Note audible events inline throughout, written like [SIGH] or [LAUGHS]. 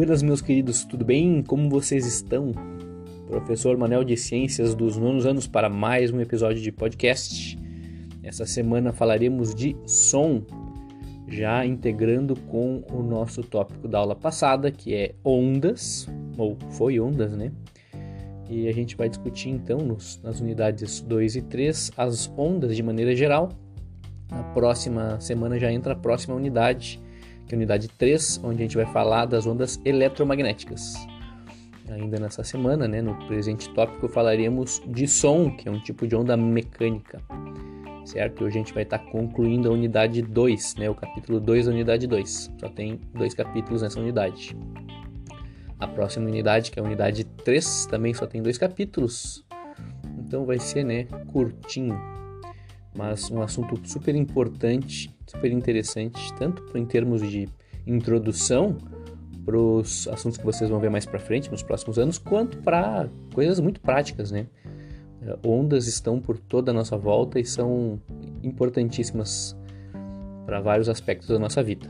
Buenas, meus queridos, tudo bem? Como vocês estão? Professor Manel de Ciências dos nonos anos para mais um episódio de podcast. Essa semana falaremos de som, já integrando com o nosso tópico da aula passada, que é ondas, ou foi ondas, né? E a gente vai discutir então nos, nas unidades 2 e 3 as ondas de maneira geral. Na próxima semana já entra a próxima unidade que é a unidade 3, onde a gente vai falar das ondas eletromagnéticas. Ainda nessa semana, né, no presente tópico, falaremos de som, que é um tipo de onda mecânica, certo? Hoje a gente vai estar concluindo a unidade 2, né, o capítulo 2 da unidade 2. Só tem dois capítulos nessa unidade. A próxima unidade, que é a unidade 3, também só tem dois capítulos. Então vai ser, né, curtinho, mas um assunto super importante super interessante, tanto em termos de introdução para os assuntos que vocês vão ver mais para frente nos próximos anos, quanto para coisas muito práticas, né? Eh, ondas estão por toda a nossa volta e são importantíssimas para vários aspectos da nossa vida.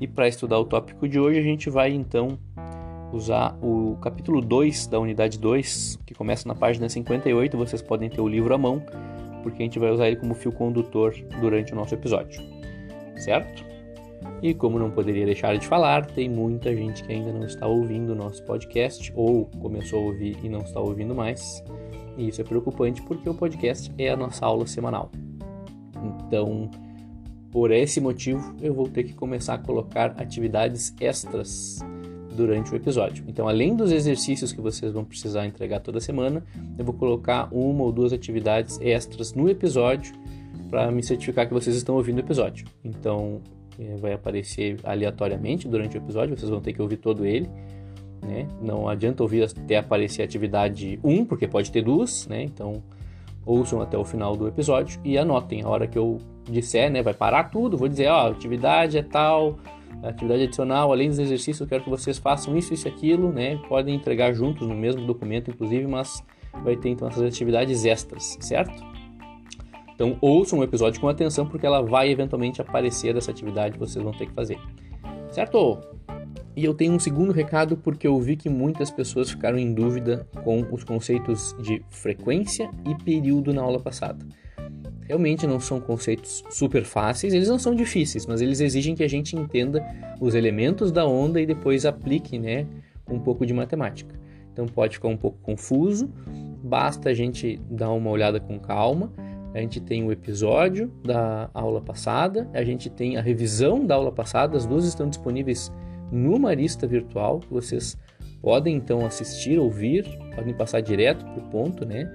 E para estudar o tópico de hoje, a gente vai então usar o capítulo 2 da unidade 2, que começa na página 58. Vocês podem ter o livro à mão porque a gente vai usar ele como fio condutor durante o nosso episódio, certo? E como não poderia deixar de falar, tem muita gente que ainda não está ouvindo o nosso podcast ou começou a ouvir e não está ouvindo mais. E isso é preocupante porque o podcast é a nossa aula semanal. Então, por esse motivo, eu vou ter que começar a colocar atividades extras durante o episódio. Então, além dos exercícios que vocês vão precisar entregar toda semana, eu vou colocar uma ou duas atividades extras no episódio para me certificar que vocês estão ouvindo o episódio. Então, é, vai aparecer aleatoriamente durante o episódio, vocês vão ter que ouvir todo ele. Né? Não adianta ouvir até aparecer a atividade 1, porque pode ter duas, né? Então, ouçam até o final do episódio e anotem. A hora que eu disser, né, vai parar tudo, vou dizer, ó, atividade é tal, atividade adicional, além dos exercícios, eu quero que vocês façam isso, isso e aquilo, né? Podem entregar juntos no mesmo documento, inclusive, mas vai ter então essas atividades extras, certo? Então ouçam o episódio com atenção, porque ela vai eventualmente aparecer essa atividade que vocês vão ter que fazer, certo? E eu tenho um segundo recado porque eu vi que muitas pessoas ficaram em dúvida com os conceitos de frequência e período na aula passada realmente não são conceitos super fáceis, eles não são difíceis, mas eles exigem que a gente entenda os elementos da onda e depois aplique, né, um pouco de matemática. Então pode ficar um pouco confuso, basta a gente dar uma olhada com calma. A gente tem o episódio da aula passada, a gente tem a revisão da aula passada, as duas estão disponíveis no Marista Virtual, vocês podem então assistir, ouvir, podem passar direto para o ponto, né?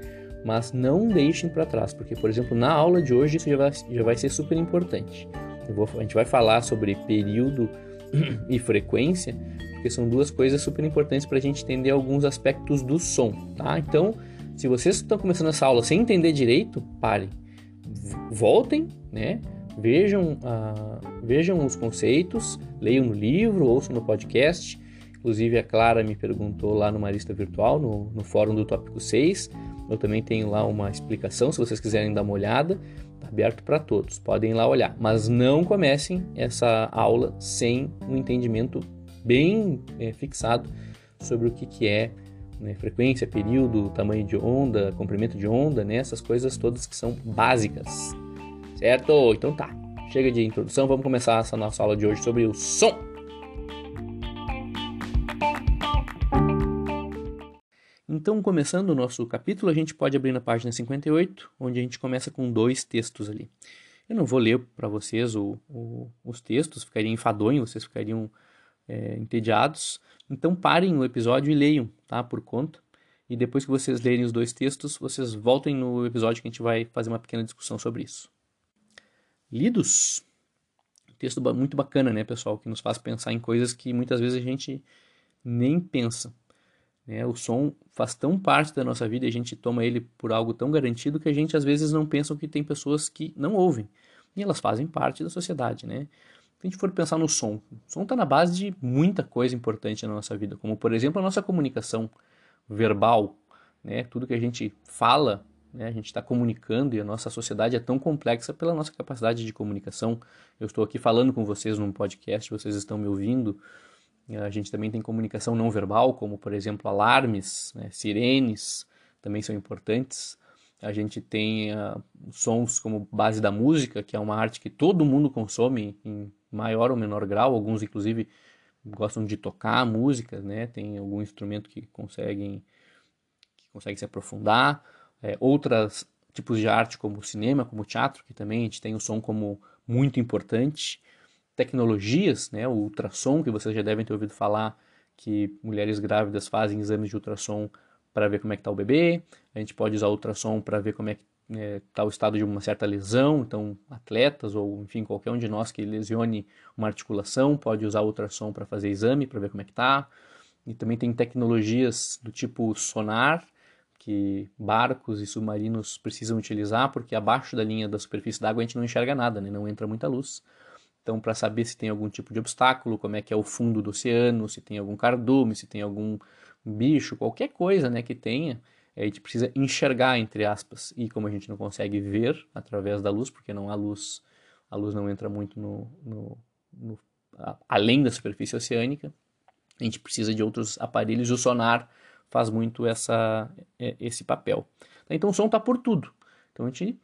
Mas não deixem para trás, porque, por exemplo, na aula de hoje isso já vai, já vai ser super importante. Vou, a gente vai falar sobre período [CLEARS THROAT] e frequência, porque são duas coisas super importantes para a gente entender alguns aspectos do som, tá? Então, se vocês estão começando essa aula sem entender direito, parem, voltem, né? Vejam, uh, vejam os conceitos, leiam no livro, ouçam no podcast. Inclusive, a Clara me perguntou lá no Marista Virtual, no, no fórum do tópico 6, eu também tenho lá uma explicação, se vocês quiserem dar uma olhada, está aberto para todos, podem ir lá olhar. Mas não comecem essa aula sem um entendimento bem é, fixado sobre o que, que é né, frequência, período, tamanho de onda, comprimento de onda, né, essas coisas todas que são básicas. Certo? Então tá. Chega de introdução, vamos começar essa nossa aula de hoje sobre o som. Então, começando o nosso capítulo, a gente pode abrir na página 58, onde a gente começa com dois textos ali. Eu não vou ler para vocês o, o, os textos, ficaria enfadonho, vocês ficariam é, entediados. Então, parem o episódio e leiam, tá? Por conta. E depois que vocês lerem os dois textos, vocês voltem no episódio que a gente vai fazer uma pequena discussão sobre isso. Lidos. Texto muito bacana, né, pessoal? Que nos faz pensar em coisas que muitas vezes a gente nem pensa. Né? O som faz tão parte da nossa vida e a gente toma ele por algo tão garantido que a gente às vezes não pensa que tem pessoas que não ouvem. E elas fazem parte da sociedade, né? Se a gente for pensar no som, o som está na base de muita coisa importante na nossa vida, como por exemplo a nossa comunicação verbal, né? Tudo que a gente fala, né? A gente está comunicando e a nossa sociedade é tão complexa pela nossa capacidade de comunicação. Eu estou aqui falando com vocês num podcast, vocês estão me ouvindo, A gente também tem comunicação não verbal, como por exemplo alarmes, né, sirenes, também são importantes. A gente tem uh, sons como base da música, que é uma arte que todo mundo consome em maior ou menor grau, alguns inclusive gostam de tocar música, né? Tem algum instrumento que conseguem que consegue se aprofundar. É, outras tipos de arte como cinema, como teatro, que também a gente tem o som como muito importante. Tecnologias, né? O ultrassom, que vocês já devem ter ouvido falar, que mulheres grávidas fazem exames de ultrassom para ver como é que está o bebê. A gente pode usar ultrassom para ver como é que está é, tá o estado de uma certa lesão. Então, atletas ou, enfim, qualquer um de nós que lesione uma articulação pode usar ultrassom para fazer exame, para ver como é que está. E também tem tecnologias do tipo sonar, que barcos e submarinos precisam utilizar, porque abaixo da linha da superfície da água a gente não enxerga nada, né? não entra muita luz. Então, para saber se tem algum tipo de obstáculo, como é que é o fundo do oceano, se tem algum cardume, se tem algum bicho, qualquer coisa né, que tenha, a gente precisa enxergar, entre aspas. E como a gente não consegue ver através da luz, porque não há luz, a luz não entra muito no, no, no além da superfície oceânica, a gente precisa de outros aparelhos. O sonar faz muito essa, é, esse papel. Então o som está por tudo. Então a gente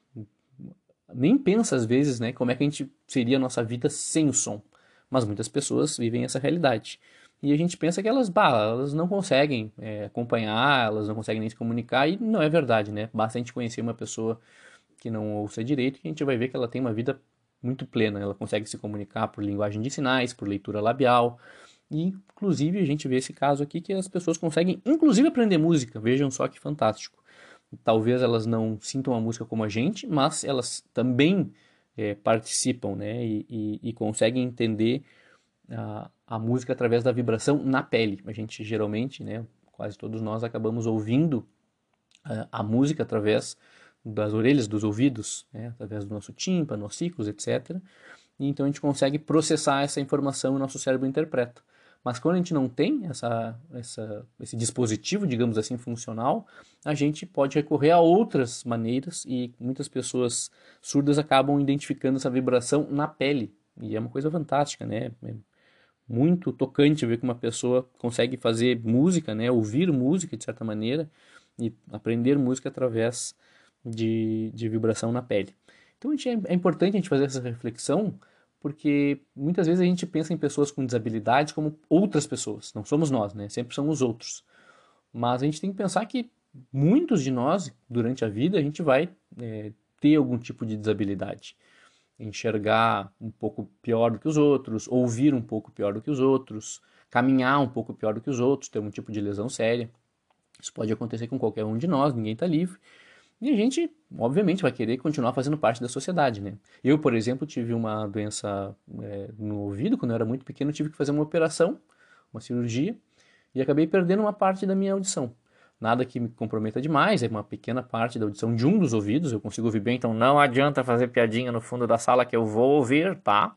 nem pensa às vezes né, como é que a gente seria a nossa vida sem o som. Mas muitas pessoas vivem essa realidade. E a gente pensa que elas, bah, elas não conseguem é, acompanhar, elas não conseguem nem se comunicar, e não é verdade, né? Basta a gente conhecer uma pessoa que não ouça direito que a gente vai ver que ela tem uma vida muito plena. Ela consegue se comunicar por linguagem de sinais, por leitura labial. E, inclusive, a gente vê esse caso aqui que as pessoas conseguem, inclusive, aprender música. Vejam só que fantástico. Talvez elas não sintam a música como a gente, mas elas também é, participam, né? E, e, e conseguem entender a, a música através da vibração na pele. A gente geralmente, né, quase todos nós acabamos ouvindo a, a música através das orelhas, dos ouvidos, né, através do nosso tímpano, ossículos, etc. E então a gente consegue processar essa informação e o nosso cérebro interpreta. Mas quando a gente não tem essa, essa, esse dispositivo, digamos assim, funcional, a gente pode recorrer a outras maneiras e muitas pessoas surdas acabam identificando essa vibração na pele. E é uma coisa fantástica, né? É muito tocante ver que uma pessoa consegue fazer música, né, ouvir música de certa maneira e aprender música através de, de vibração na pele. Então é, é importante a gente fazer essa reflexão porque muitas vezes a gente pensa em pessoas com desabilidades como outras pessoas, não somos nós, né? Sempre são os outros. Mas a gente tem que pensar que muitos de nós, durante a vida, a gente vai é, ter algum tipo de desabilidade enxergar um pouco pior do que os outros, ouvir um pouco pior do que os outros, caminhar um pouco pior do que os outros, ter um tipo de lesão séria. Isso pode acontecer com qualquer um de nós, ninguém está livre. E a gente, obviamente, vai querer continuar fazendo parte da sociedade, né? Eu, por exemplo, tive uma doença é, no ouvido, quando eu era muito pequeno, tive que fazer uma operação, uma cirurgia, e acabei perdendo uma parte da minha audição nada que me comprometa demais, é uma pequena parte da audição de um dos ouvidos, eu consigo ouvir bem, então não adianta fazer piadinha no fundo da sala que eu vou ouvir, tá?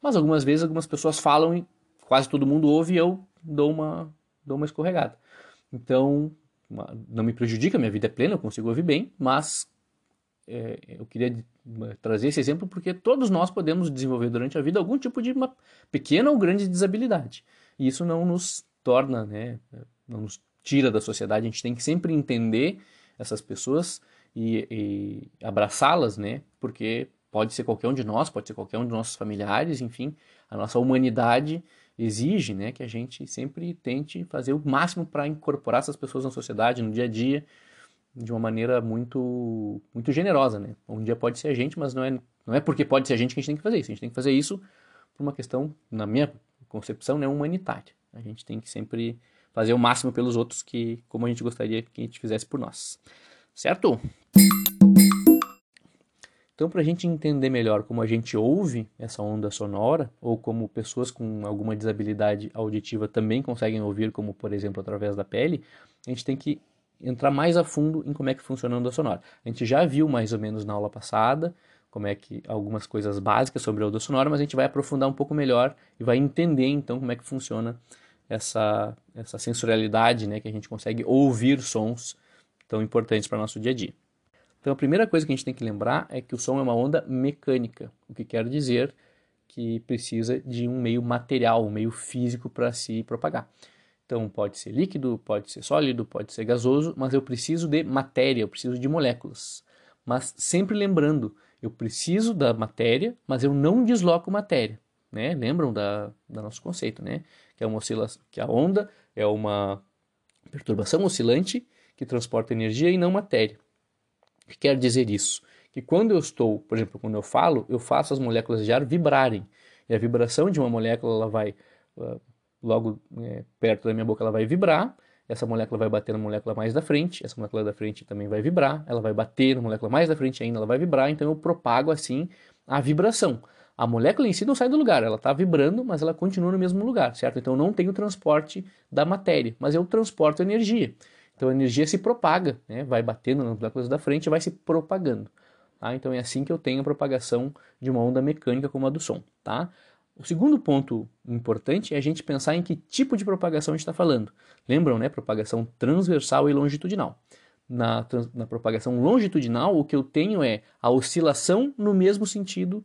Mas algumas vezes algumas pessoas falam e quase todo mundo ouve e eu dou uma, dou uma escorregada. Então, uma, não me prejudica, minha vida é plena, eu consigo ouvir bem, mas é, eu queria trazer esse exemplo porque todos nós podemos desenvolver durante a vida algum tipo de uma pequena ou grande desabilidade. E isso não nos torna, né, não nos tira da sociedade. A gente tem que sempre entender essas pessoas e, e abraçá-las, né? Porque pode ser qualquer um de nós, pode ser qualquer um de nossos familiares, enfim, a nossa humanidade exige, né, que a gente sempre tente fazer o máximo para incorporar essas pessoas na sociedade, no dia a dia, de uma maneira muito muito generosa, né? Um dia pode ser a gente, mas não é não é porque pode ser a gente que a gente tem que fazer isso. A gente tem que fazer isso por uma questão, na minha concepção, né, humanitária. A gente tem que sempre fazer o máximo pelos outros que como a gente gostaria que a gente fizesse por nós. Certo? Então, para a gente entender melhor como a gente ouve essa onda sonora, ou como pessoas com alguma desabilidade auditiva também conseguem ouvir, como por exemplo através da pele, a gente tem que entrar mais a fundo em como é que funciona a onda sonora. A gente já viu mais ou menos na aula passada como é que algumas coisas básicas sobre a onda sonora, mas a gente vai aprofundar um pouco melhor e vai entender então como é que funciona essa, essa sensorialidade, né, que a gente consegue ouvir sons tão importantes para o nosso dia a dia. Então a primeira coisa que a gente tem que lembrar é que o som é uma onda mecânica, o que quer dizer que precisa de um meio material, um meio físico para se propagar. Então pode ser líquido, pode ser sólido, pode ser gasoso, mas eu preciso de matéria, eu preciso de moléculas. Mas sempre lembrando, eu preciso da matéria, mas eu não desloco matéria. Né? Lembram da, da nosso conceito, né? Que é uma que a onda é uma perturbação oscilante que transporta energia e não matéria. O que quer dizer isso? Que quando eu estou, por exemplo, quando eu falo, eu faço as moléculas de ar vibrarem. E a vibração de uma molécula, ela vai, logo é, perto da minha boca, ela vai vibrar. Essa molécula vai bater na molécula mais da frente, essa molécula da frente também vai vibrar, ela vai bater na molécula mais da frente ainda, ela vai vibrar, então eu propago assim a vibração. A molécula em si não sai do lugar, ela está vibrando, mas ela continua no mesmo lugar, certo? Então não tenho transporte da matéria, mas eu transporto energia. Então a energia se propaga, né? vai batendo nas moléculas da frente e vai se propagando. Tá? Então é assim que eu tenho a propagação de uma onda mecânica como a do som. Tá? O segundo ponto importante é a gente pensar em que tipo de propagação a gente está falando. Lembram, né? Propagação transversal e longitudinal. Na, na propagação longitudinal, o que eu tenho é a oscilação no mesmo sentido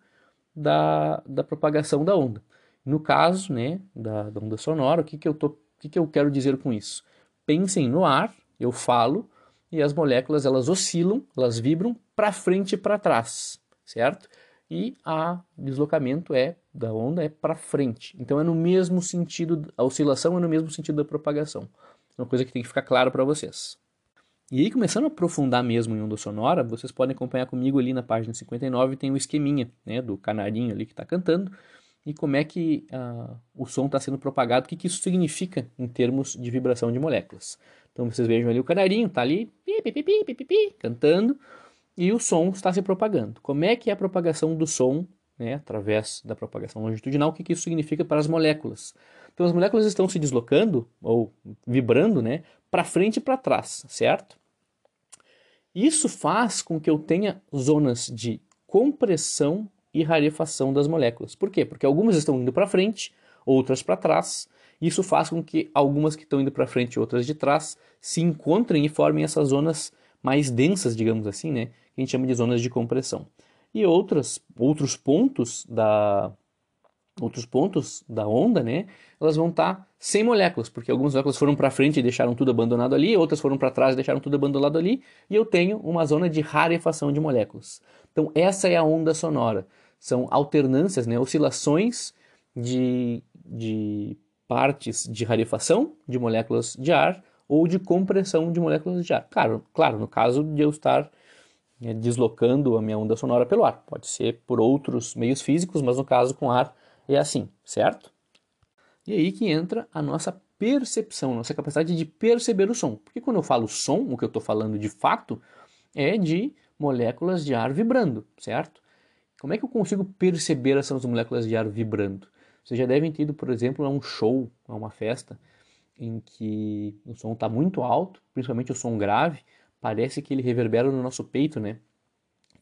da, da propagação da onda. No caso né, da, da onda sonora, o que, que, eu tô, o que, que eu quero dizer com isso? Pensem no ar, eu falo, e as moléculas elas oscilam, elas vibram para frente e para trás, certo? E a deslocamento é da onda é para frente. Então é no mesmo sentido, a oscilação é no mesmo sentido da propagação. É uma coisa que tem que ficar claro para vocês. E aí, começando a aprofundar mesmo em onda sonora, vocês podem acompanhar comigo ali na página 59, tem o um esqueminha né, do canarinho ali que está cantando, e como é que uh, o som está sendo propagado, o que, que isso significa em termos de vibração de moléculas. Então vocês vejam ali o canarinho, está ali pi, pi, pi, cantando, e o som está se propagando. Como é que é a propagação do som, né, através da propagação longitudinal, o que, que isso significa para as moléculas? Então as moléculas estão se deslocando, ou vibrando, né, para frente e para trás, certo? Isso faz com que eu tenha zonas de compressão e rarefação das moléculas. Por quê? Porque algumas estão indo para frente, outras para trás. Isso faz com que algumas que estão indo para frente e outras de trás se encontrem e formem essas zonas mais densas, digamos assim, né? Que a gente chama de zonas de compressão. E outras, outros pontos da, outros pontos da onda, né, elas vão estar tá sem moléculas, porque algumas moléculas foram para frente e deixaram tudo abandonado ali, outras foram para trás e deixaram tudo abandonado ali, e eu tenho uma zona de rarefação de moléculas. Então essa é a onda sonora. São alternâncias, né, oscilações de, de partes de rarefação de moléculas de ar ou de compressão de moléculas de ar. Claro, claro no caso de eu estar né, deslocando a minha onda sonora pelo ar. Pode ser por outros meios físicos, mas no caso com ar é assim, certo? E aí que entra a nossa percepção, nossa capacidade de perceber o som. Porque quando eu falo som, o que eu estou falando de fato é de moléculas de ar vibrando, certo? Como é que eu consigo perceber essas moléculas de ar vibrando? Vocês já devem ter ido, por exemplo, a um show, a uma festa, em que o som está muito alto, principalmente o som grave, parece que ele reverbera no nosso peito, né?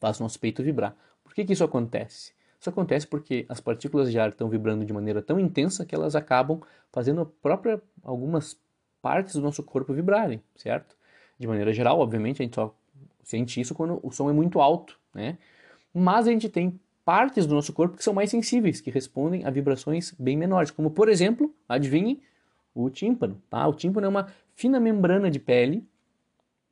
Faz o nosso peito vibrar. Por que, que isso acontece? Isso acontece porque as partículas de ar estão vibrando de maneira tão intensa que elas acabam fazendo própria algumas partes do nosso corpo vibrarem, certo? De maneira geral, obviamente, a gente só sente isso quando o som é muito alto, né? Mas a gente tem partes do nosso corpo que são mais sensíveis, que respondem a vibrações bem menores, como por exemplo, adivinhem, o tímpano, tá? O tímpano é uma fina membrana de pele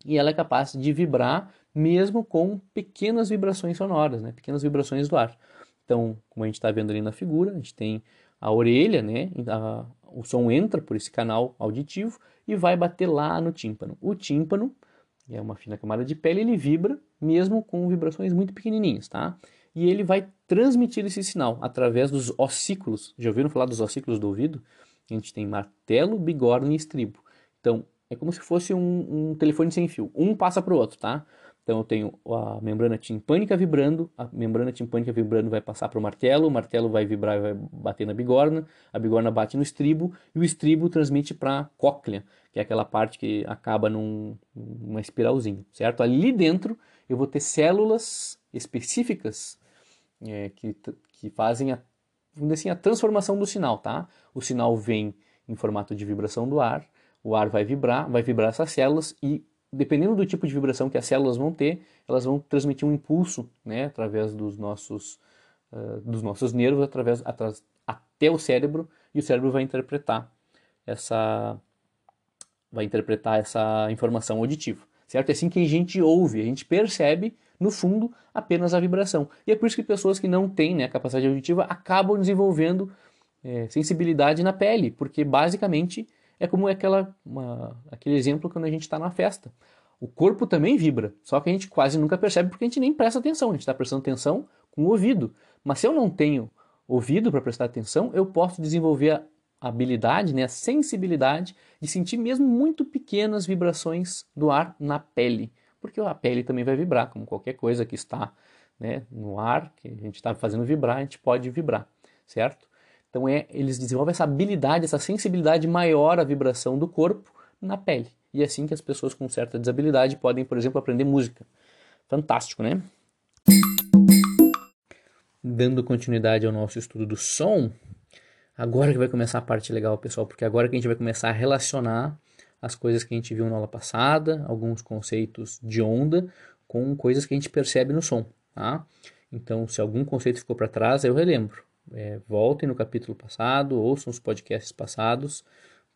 e ela é capaz de vibrar mesmo com pequenas vibrações sonoras, né? Pequenas vibrações do ar. Então, como a gente está vendo ali na figura, a gente tem a orelha, né? A, o som entra por esse canal auditivo e vai bater lá no tímpano. O tímpano é uma fina camada de pele, ele vibra mesmo com vibrações muito pequenininhas, tá? E ele vai transmitir esse sinal através dos ossículos. Já ouviram falar dos ossículos do ouvido? A gente tem martelo, bigorna e estribo. Então, é como se fosse um, um telefone sem fio. Um passa para o outro, tá? Então eu tenho a membrana timpânica vibrando, a membrana timpânica vibrando vai passar para o martelo, o martelo vai vibrar e vai bater na bigorna, a bigorna bate no estribo e o estribo transmite para a cóclea, que é aquela parte que acaba num, numa espiralzinha, certo? Ali dentro eu vou ter células específicas é, que, que fazem a, assim, a transformação do sinal, tá? O sinal vem em formato de vibração do ar, o ar vai vibrar, vai vibrar essas células e dependendo do tipo de vibração que as células vão ter, elas vão transmitir um impulso, né, através dos nossos uh, dos nossos nervos através, atras, até o cérebro e o cérebro vai interpretar essa vai interpretar essa informação auditiva, certo? É assim que a gente ouve, a gente percebe no fundo apenas a vibração. E é por isso que pessoas que não têm né, capacidade auditiva acabam desenvolvendo é, sensibilidade na pele, porque basicamente é como aquela, uma, aquele exemplo quando a gente está na festa. O corpo também vibra, só que a gente quase nunca percebe porque a gente nem presta atenção, a gente está prestando atenção com o ouvido. Mas se eu não tenho ouvido para prestar atenção, eu posso desenvolver a habilidade, né, a sensibilidade de sentir mesmo muito pequenas vibrações do ar na pele, porque a pele também vai vibrar, como qualquer coisa que está né, no ar, que a gente está fazendo vibrar, a gente pode vibrar, certo? Então é, eles desenvolvem essa habilidade, essa sensibilidade maior à vibração do corpo na pele. E é assim que as pessoas com certa desabilidade podem, por exemplo, aprender música. Fantástico, né? dando continuidade ao nosso estudo do som, agora que vai começar a parte legal, pessoal, porque agora que a gente vai começar a relacionar as coisas que a gente viu na aula passada, alguns conceitos de onda, com coisas que a gente percebe no som, tá? Então, se algum conceito ficou para trás, eu relembro. É, voltem no capítulo passado, ouçam os podcasts passados,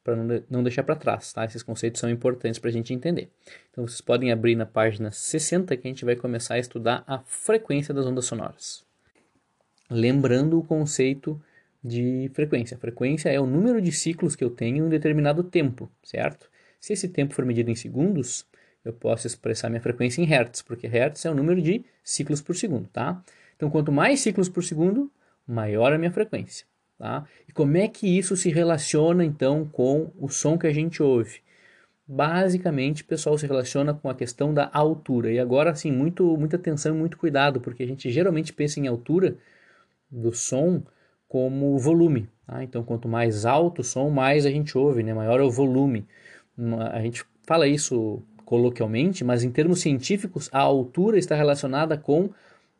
para não, não deixar para trás, tá? Esses conceitos são importantes para a gente entender. Então, vocês podem abrir na página 60 que a gente vai começar a estudar a frequência das ondas sonoras lembrando o conceito de frequência. Frequência é o número de ciclos que eu tenho em um determinado tempo, certo? Se esse tempo for medido em segundos, eu posso expressar minha frequência em hertz, porque hertz é o número de ciclos por segundo, tá? Então, quanto mais ciclos por segundo, maior a minha frequência, tá? E como é que isso se relaciona, então, com o som que a gente ouve? Basicamente, pessoal se relaciona com a questão da altura. E agora, assim, muito, muita atenção e muito cuidado, porque a gente geralmente pensa em altura do som como volume. Tá? Então, quanto mais alto o som, mais a gente ouve, né? maior é o volume. A gente fala isso coloquialmente, mas em termos científicos, a altura está relacionada com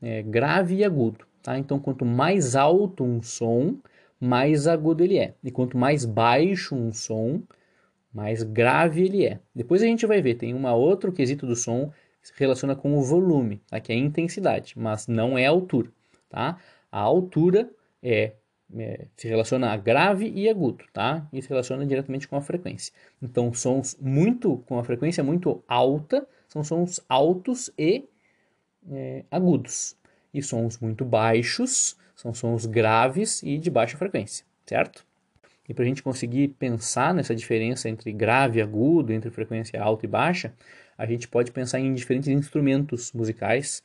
é, grave e agudo. Tá? Então, quanto mais alto um som, mais agudo ele é. E quanto mais baixo um som, mais grave ele é. Depois a gente vai ver, tem um outro quesito do som que se relaciona com o volume, tá? que é a intensidade, mas não é a altura. Tá? A altura é, é, se relaciona a grave e agudo, tá? E se relaciona diretamente com a frequência. Então, sons muito com a frequência muito alta são sons altos e é, agudos. E sons muito baixos são sons graves e de baixa frequência, certo? E para a gente conseguir pensar nessa diferença entre grave e agudo, entre frequência alta e baixa, a gente pode pensar em diferentes instrumentos musicais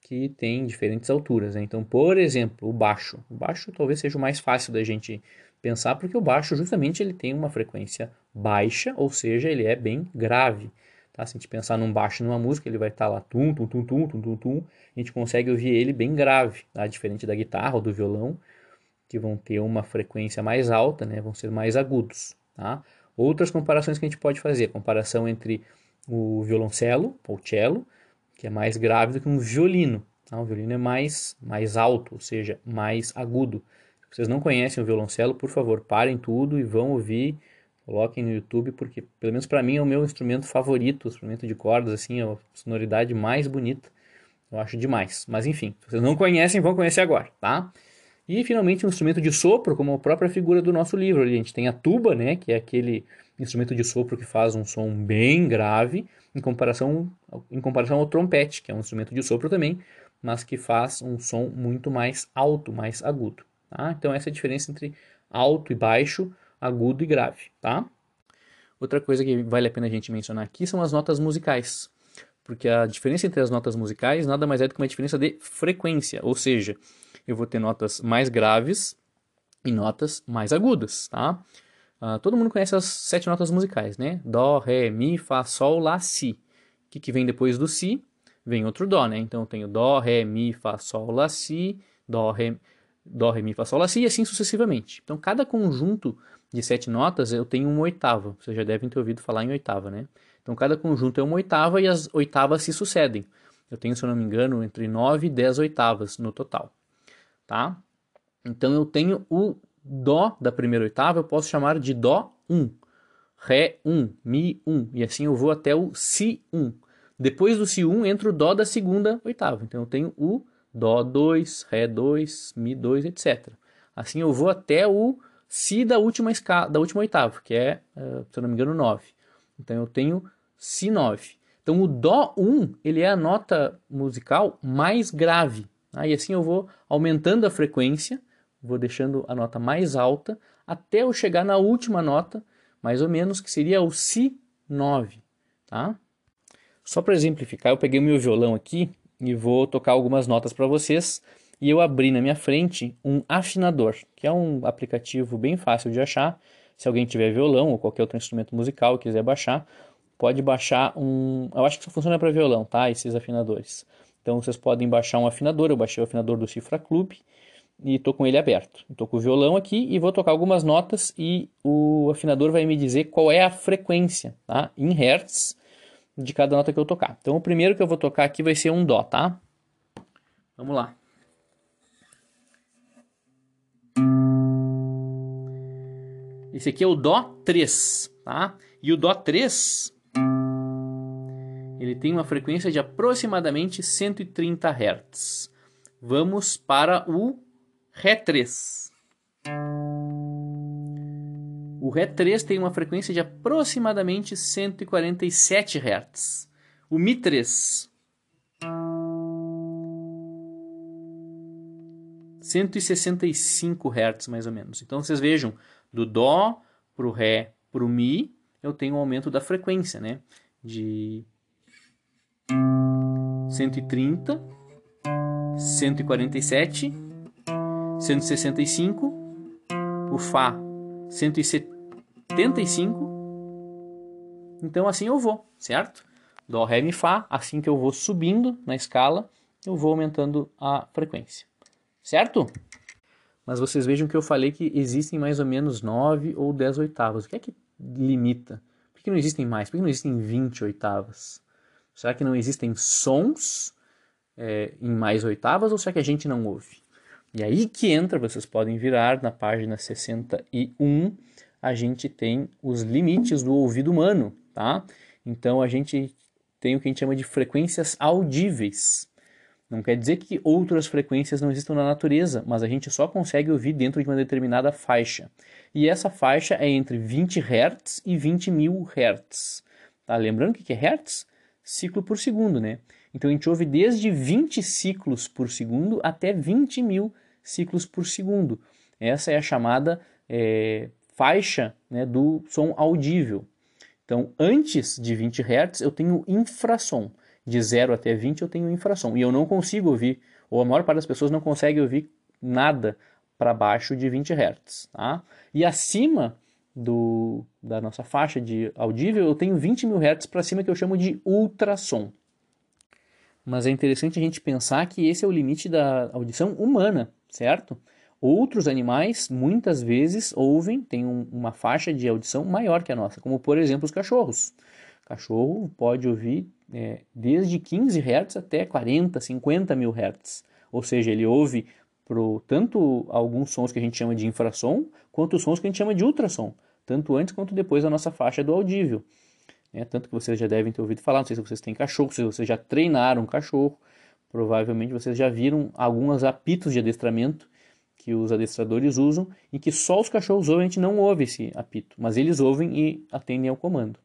que tem diferentes alturas. Né? Então, por exemplo, o baixo. O baixo talvez seja o mais fácil da gente pensar, porque o baixo justamente ele tem uma frequência baixa, ou seja, ele é bem grave. Tá? Se a gente pensar num baixo numa música, ele vai estar tá lá tum, tum, tum, tum, tum, tum, tum, a gente consegue ouvir ele bem grave, tá? diferente da guitarra ou do violão, que vão ter uma frequência mais alta, né? vão ser mais agudos. Tá? Outras comparações que a gente pode fazer, comparação entre o violoncelo, ou cello, que é mais grave do que um violino. Tá? O violino é mais, mais alto, ou seja, mais agudo. Se vocês não conhecem o violoncelo, por favor, parem tudo e vão ouvir, coloquem no YouTube, porque pelo menos para mim é o meu instrumento favorito, o instrumento de cordas, assim, é a sonoridade mais bonita. Eu acho demais. Mas enfim, se vocês não conhecem, vão conhecer agora, tá? E finalmente um instrumento de sopro, como a própria figura do nosso livro. Ali a gente tem a tuba, né, que é aquele instrumento de sopro que faz um som bem grave, em comparação, em comparação ao trompete, que é um instrumento de sopro também, mas que faz um som muito mais alto, mais agudo. Tá? Então essa é a diferença entre alto e baixo, agudo e grave. Tá? Outra coisa que vale a pena a gente mencionar aqui são as notas musicais, porque a diferença entre as notas musicais nada mais é do que uma diferença de frequência, ou seja, eu vou ter notas mais graves e notas mais agudas, tá? Uh, todo mundo conhece as sete notas musicais, né? Dó, Ré, Mi, Fá, Sol, Lá, Si. O que, que vem depois do Si? Vem outro Dó, né? Então eu tenho Dó, Ré, Mi, Fá, Sol, Lá, Si, Dó, Ré, Dó, Ré, Mi, Fá, Sol, Lá, Si e assim sucessivamente. Então cada conjunto de sete notas eu tenho uma oitava. Vocês já devem ter ouvido falar em oitava, né? Então cada conjunto é uma oitava e as oitavas se sucedem. Eu tenho, se eu não me engano, entre nove e dez oitavas no total, tá? Então eu tenho o Dó da primeira oitava eu posso chamar de Dó 1, Ré 1, Mi 1, e assim eu vou até o Si 1. Depois do Si 1 entra o Dó da segunda oitava, então eu tenho o Dó 2, Ré 2, Mi 2, etc. Assim eu vou até o Si da última, escala, da última oitava, que é, eh, se eu não me engano, 9. Então eu tenho Si 9. Então o Dó 1 ele é a nota musical mais grave. Tá? E assim eu vou aumentando a frequência, vou deixando a nota mais alta, até eu chegar na última nota, mais ou menos, que seria o Si 9. Tá? Só para exemplificar, eu peguei o meu violão aqui e vou tocar algumas notas para vocês e eu abri na minha frente um afinador, que é um aplicativo bem fácil de achar. Se alguém tiver violão ou qualquer outro instrumento musical e quiser baixar, pode baixar um. Eu acho que só funciona para violão, tá? Esses afinadores. Então vocês podem baixar um afinador. Eu baixei o afinador do Cifra Club e estou com ele aberto. Estou com o violão aqui e vou tocar algumas notas e o afinador vai me dizer qual é a frequência, tá? Em hertz de cada nota que eu tocar. Então o primeiro que eu vou tocar aqui vai ser um dó, tá? Vamos lá. Esse aqui é o Dó 3, tá? E o Dó 3, ele tem uma frequência de aproximadamente 130 Hz. Vamos para o Ré 3. O Ré 3 tem uma frequência de aproximadamente 147 Hz. O Mi 3 165 Hz mais ou menos. Então vocês vejam, do Dó para o Ré para o Mi, eu tenho um aumento da frequência, né? De 130, 147, 165, o Fá 175. Então assim eu vou, certo? Dó, Ré, Mi, Fá. Assim que eu vou subindo na escala, eu vou aumentando a frequência, certo? mas vocês vejam que eu falei que existem mais ou menos 9 ou 10 oitavas. O que é que limita? Por que não existem mais? Por que não existem 20 oitavas? Será que não existem sons é, em mais oitavas ou será que a gente não ouve? E aí que entra, vocês podem virar na página 61, a gente tem os limites do ouvido humano, tá? Então a gente tem o que a gente chama de frequências audíveis. Não quer dizer que outras frequências não existam na natureza, mas a gente só consegue ouvir dentro de uma determinada faixa. E essa faixa é entre 20 Hz e 20 mil Hz. Tá? Lembrando o que é Hertz? Ciclo por segundo, né? Então a gente ouve desde 20 ciclos por segundo até 20 mil ciclos por segundo. Essa é a chamada é, faixa né, do som audível. Então, antes de 20 Hz, eu tenho infrassom de 0 até 20 eu tenho infração. E eu não consigo ouvir, ou a maior parte das pessoas não consegue ouvir nada para baixo de 20 Hz. Tá? E acima do, da nossa faixa de audível, eu tenho 20 mil Hz para cima que eu chamo de ultrassom. Mas é interessante a gente pensar que esse é o limite da audição humana, certo? Outros animais muitas vezes ouvem, têm um, uma faixa de audição maior que a nossa, como por exemplo os cachorros. O cachorro pode ouvir é, desde 15 Hz até 40, 50 mil Hz. Ou seja, ele ouve pro, tanto alguns sons que a gente chama de infrassom, quanto os sons que a gente chama de ultrassom, tanto antes quanto depois da nossa faixa do audível. É, tanto que vocês já devem ter ouvido falar, não sei se vocês têm cachorro, se vocês já treinaram cachorro, provavelmente vocês já viram alguns apitos de adestramento que os adestradores usam e que só os cachorros ouvem, a gente não ouve esse apito, mas eles ouvem e atendem ao comando.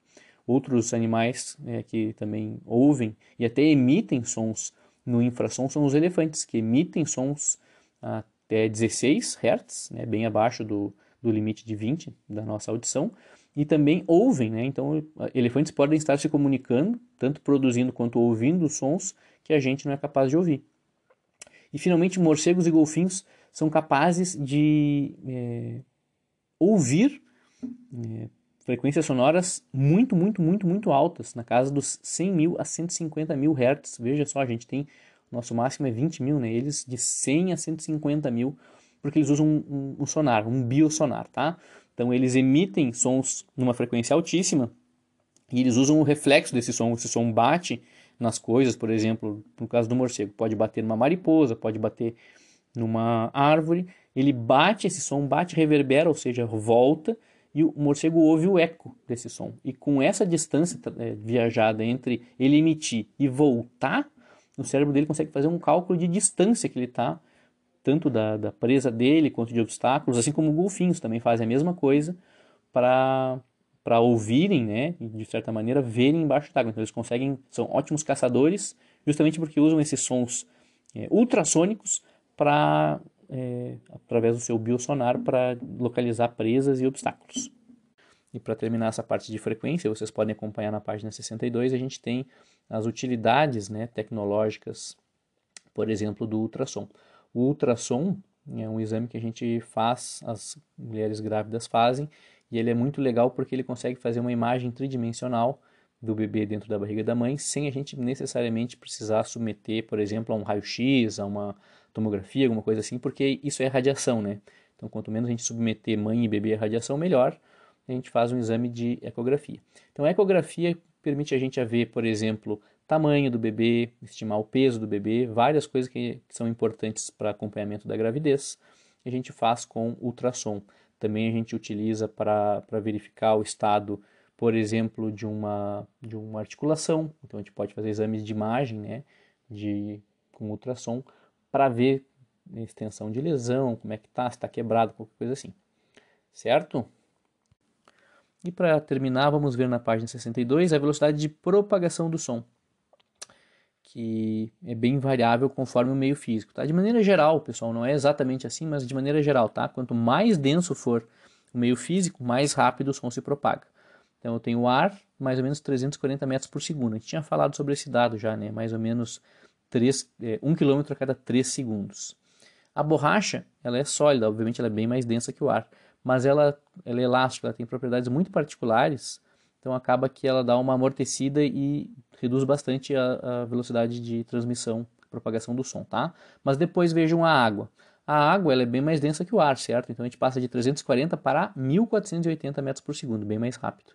Outros animais é, que também ouvem e até emitem sons no infrassom são os elefantes, que emitem sons até 16 Hz, né, bem abaixo do, do limite de 20 da nossa audição, e também ouvem, né? Então, elefantes podem estar se comunicando, tanto produzindo quanto ouvindo sons que a gente não é capaz de ouvir. E finalmente, morcegos e golfinhos são capazes de é, ouvir é, frequências sonoras muito, muito, muito, muito altas, na casa dos 100 mil a 150 mil hertz. Veja só, a gente tem, nosso máximo é 20 mil, né? Eles de 100 a 150 mil, porque eles usam um, um, um sonar, um biosonar, tá? Então eles emitem sons numa frequência altíssima e eles usam o reflexo desse som. Esse som bate nas coisas, por exemplo, no caso do morcego, pode bater numa mariposa, pode bater numa árvore. Ele bate esse som, bate, reverbera, ou seja, volta e o morcego ouve o eco desse som. E com essa distância é, viajada entre ele emitir e voltar, o cérebro dele consegue fazer um cálculo de distância que ele está, tanto da, da presa dele quanto de obstáculos, assim como golfinhos também fazem a mesma coisa para para ouvirem, né, de certa maneira, verem embaixo d'água. Então eles conseguem, são ótimos caçadores, justamente porque usam esses sons é, ultrassônicos para é, através do seu biosonar para localizar presas e obstáculos. E para terminar essa parte de frequência, vocês podem acompanhar na página 62, a gente tem as utilidades né, tecnológicas, por exemplo, do ultrassom. O ultrassom é um exame que a gente faz, as mulheres grávidas fazem, e ele é muito legal porque ele consegue fazer uma imagem tridimensional do bebê dentro da barriga da mãe, sem a gente necessariamente precisar submeter, por exemplo, a um raio-x, a uma tomografia, alguma coisa assim, porque isso é radiação, né? Então, quanto menos a gente submeter mãe e bebê à radiação, melhor. A gente faz um exame de ecografia. Então, a ecografia permite a gente ver, por exemplo, tamanho do bebê, estimar o peso do bebê, várias coisas que são importantes para acompanhamento da gravidez. A gente faz com ultrassom. Também a gente utiliza para verificar o estado, por exemplo, de uma, de uma articulação. Então, a gente pode fazer exames de imagem né, de, com ultrassom para ver a extensão de lesão, como é que está, se está quebrado, qualquer coisa assim. Certo? E para terminar, vamos ver na página 62 a velocidade de propagação do som, que é bem variável conforme o meio físico. Tá? De maneira geral, pessoal, não é exatamente assim, mas de maneira geral, tá? quanto mais denso for o meio físico, mais rápido o som se propaga. Então eu tenho o ar, mais ou menos 340 metros por segundo. A gente tinha falado sobre esse dado já, né? mais ou menos 3, é, 1 km a cada 3 segundos. A borracha ela é sólida, obviamente ela é bem mais densa que o ar, mas ela, ela é elástica, ela tem propriedades muito particulares, então acaba que ela dá uma amortecida e reduz bastante a, a velocidade de transmissão, propagação do som, tá? Mas depois vejam a água. A água ela é bem mais densa que o ar, certo? Então a gente passa de 340 para 1480 metros por segundo, bem mais rápido.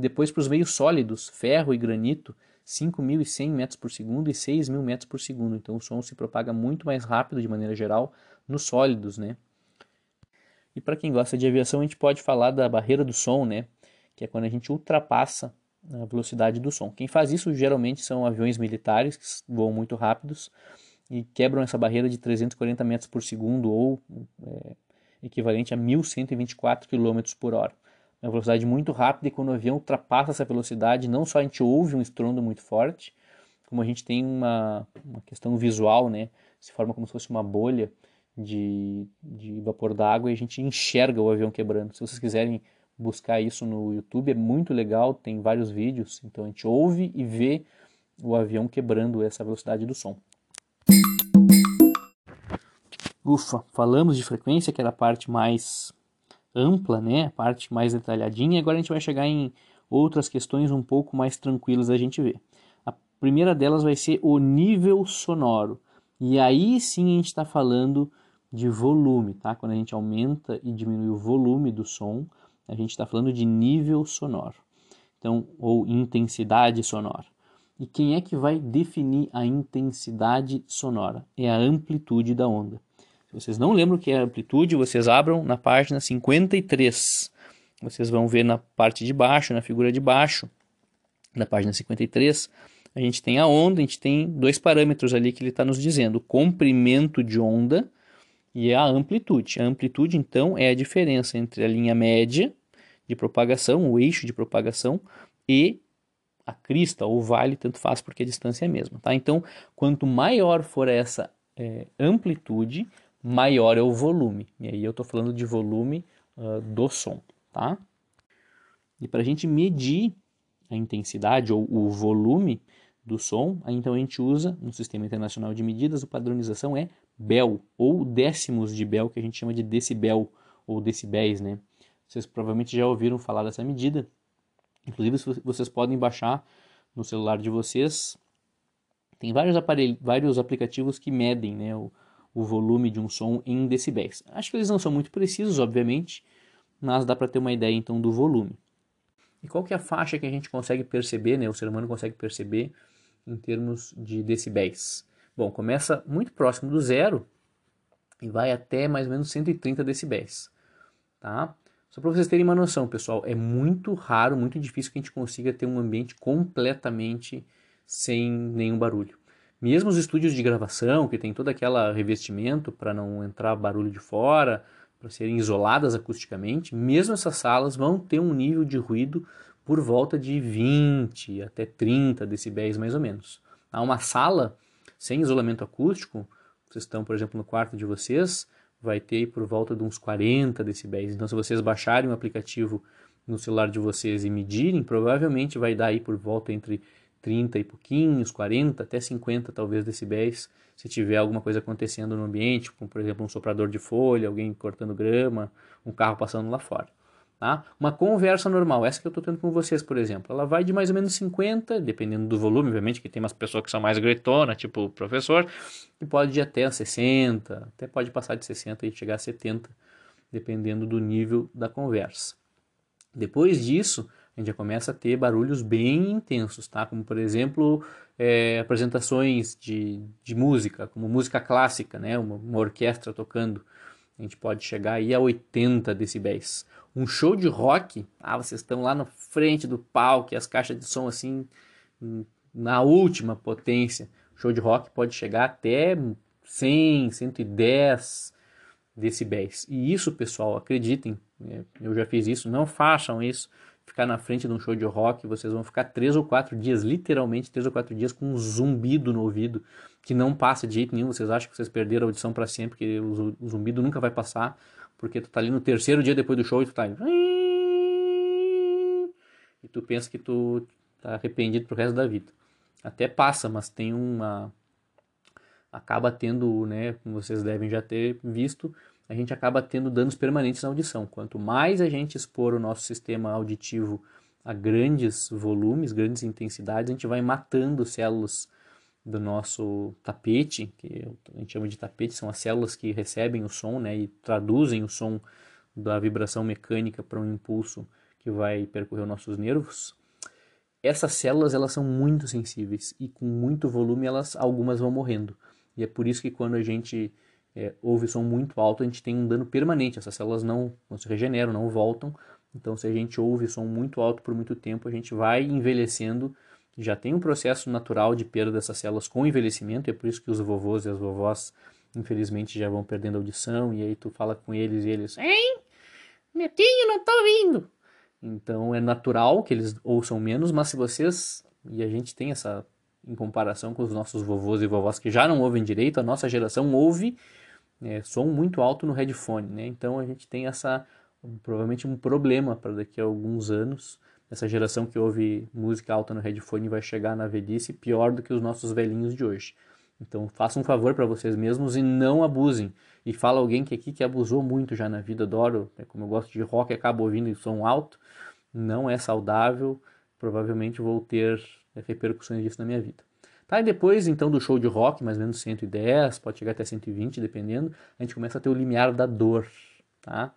Depois para os meios sólidos, ferro e granito, 5.100 metros por segundo e 6.000 metros por segundo. Então o som se propaga muito mais rápido de maneira geral nos sólidos, né? E para quem gosta de aviação, a gente pode falar da barreira do som, né? Que é quando a gente ultrapassa a velocidade do som. Quem faz isso geralmente são aviões militares que voam muito rápidos e quebram essa barreira de 340 metros por segundo ou é, equivalente a 1.124 km por hora. Uma velocidade muito rápida e quando o avião ultrapassa essa velocidade, não só a gente ouve um estrondo muito forte, como a gente tem uma, uma questão visual, né? Se forma como se fosse uma bolha de, de vapor d'água e a gente enxerga o avião quebrando. Se vocês quiserem buscar isso no YouTube, é muito legal, tem vários vídeos. Então a gente ouve e vê o avião quebrando essa velocidade do som. Ufa, falamos de frequência, que era a parte mais ampla, né? A parte mais detalhadinha. Agora a gente vai chegar em outras questões um pouco mais tranquilas da gente ver. A primeira delas vai ser o nível sonoro. E aí sim a gente está falando de volume, tá? Quando a gente aumenta e diminui o volume do som, a gente está falando de nível sonoro, então ou intensidade sonora. E quem é que vai definir a intensidade sonora? É a amplitude da onda. Se vocês não lembram o que é amplitude, vocês abram na página 53. Vocês vão ver na parte de baixo, na figura de baixo, da página 53, a gente tem a onda, a gente tem dois parâmetros ali que ele está nos dizendo: o comprimento de onda e a amplitude. A amplitude, então, é a diferença entre a linha média de propagação, o eixo de propagação, e a crista ou vale, tanto faz porque a distância é a mesma. Tá? Então, quanto maior for essa é, amplitude, maior é o volume. E aí eu estou falando de volume uh, do som. Tá? E para a gente medir a intensidade ou o volume do som, então a gente usa no Sistema Internacional de Medidas, a padronização é Bell, ou décimos de Bell, que a gente chama de decibel, ou decibéis, né? Vocês provavelmente já ouviram falar dessa medida. Inclusive, vocês podem baixar no celular de vocês. Tem vários aparelhos, vários aplicativos que medem né, o, o volume de um som em decibéis. Acho que eles não são muito precisos, obviamente, mas dá para ter uma ideia então do volume. E qual que é a faixa que a gente consegue perceber, né, o ser humano consegue perceber em termos de decibéis? Bom, começa muito próximo do zero e vai até mais ou menos 130 decibéis, tá? Só para vocês terem uma noção, pessoal, é muito raro, muito difícil que a gente consiga ter um ambiente completamente sem nenhum barulho. Mesmo os estúdios de gravação, que tem todo aquele revestimento para não entrar barulho de fora, para serem isoladas acusticamente, mesmo essas salas vão ter um nível de ruído por volta de 20 até 30 decibéis mais ou menos. Há uma sala sem isolamento acústico, vocês estão, por exemplo, no quarto de vocês, vai ter por volta de uns 40 decibéis. Então, se vocês baixarem o aplicativo no celular de vocês e medirem, provavelmente vai dar aí por volta entre 30 e pouquinhos, 40 até 50 talvez decibéis, se tiver alguma coisa acontecendo no ambiente, como por exemplo um soprador de folha, alguém cortando grama, um carro passando lá fora. Tá? Uma conversa normal, essa que eu estou tendo com vocês, por exemplo, ela vai de mais ou menos 50, dependendo do volume, obviamente, que tem umas pessoas que são mais gretonas, tipo o professor, e pode ir até 60, até pode passar de 60 e chegar a 70, dependendo do nível da conversa. Depois disso, a gente já começa a ter barulhos bem intensos, tá? Como, por exemplo, é, apresentações de, de música, como música clássica, né? Uma, uma orquestra tocando. A gente pode chegar aí a 80 decibéis um show de rock, ah, vocês estão lá na frente do palco e as caixas de som assim na última potência. Show de rock pode chegar até 100, 110 decibéis. E isso, pessoal, acreditem, né, eu já fiz isso, não façam isso. Ficar na frente de um show de rock, vocês vão ficar três ou quatro dias, literalmente três ou quatro dias, com um zumbido no ouvido que não passa de jeito nenhum. Vocês acham que vocês perderam a audição para sempre, porque o zumbido nunca vai passar porque tu tá ali no terceiro dia depois do show e tu tá. E tu pensa que tu tá arrependido pro resto da vida. Até passa, mas tem uma. Acaba tendo, né, como vocês devem já ter visto, a gente acaba tendo danos permanentes na audição. Quanto mais a gente expor o nosso sistema auditivo a grandes volumes, grandes intensidades, a gente vai matando células do nosso tapete, que a gente chama de tapete, são as células que recebem o som né, e traduzem o som da vibração mecânica para um impulso que vai percorrer os nossos nervos. Essas células elas são muito sensíveis e com muito volume elas algumas vão morrendo. E é por isso que quando a gente é, som muito alto, a gente tem um dano permanente. Essas células não, não se regeneram, não voltam. Então, se a gente ouve som muito alto por muito tempo, a gente vai envelhecendo já tem um processo natural de perda dessas células com envelhecimento, é por isso que os vovôs e as vovós, infelizmente, já vão perdendo audição, e aí tu fala com eles e eles, hein? Netinho, não tô ouvindo. Então é natural que eles ouçam menos, mas se vocês, e a gente tem essa, em comparação com os nossos vovôs e vovós que já não ouvem direito, a nossa geração ouve é, som muito alto no headphone, né? Então a gente tem essa, provavelmente um problema para daqui a alguns anos, essa geração que ouve música alta no headphone vai chegar na velhice pior do que os nossos velhinhos de hoje. Então façam um favor para vocês mesmos e não abusem. E fala alguém que aqui que abusou muito já na vida, adoro, né, como eu gosto de rock, acabo ouvindo em som alto, não é saudável, provavelmente vou ter né, repercussões disso na minha vida. Tá, e depois então do show de rock, mais ou menos 110, pode chegar até 120, dependendo, a gente começa a ter o limiar da dor, tá?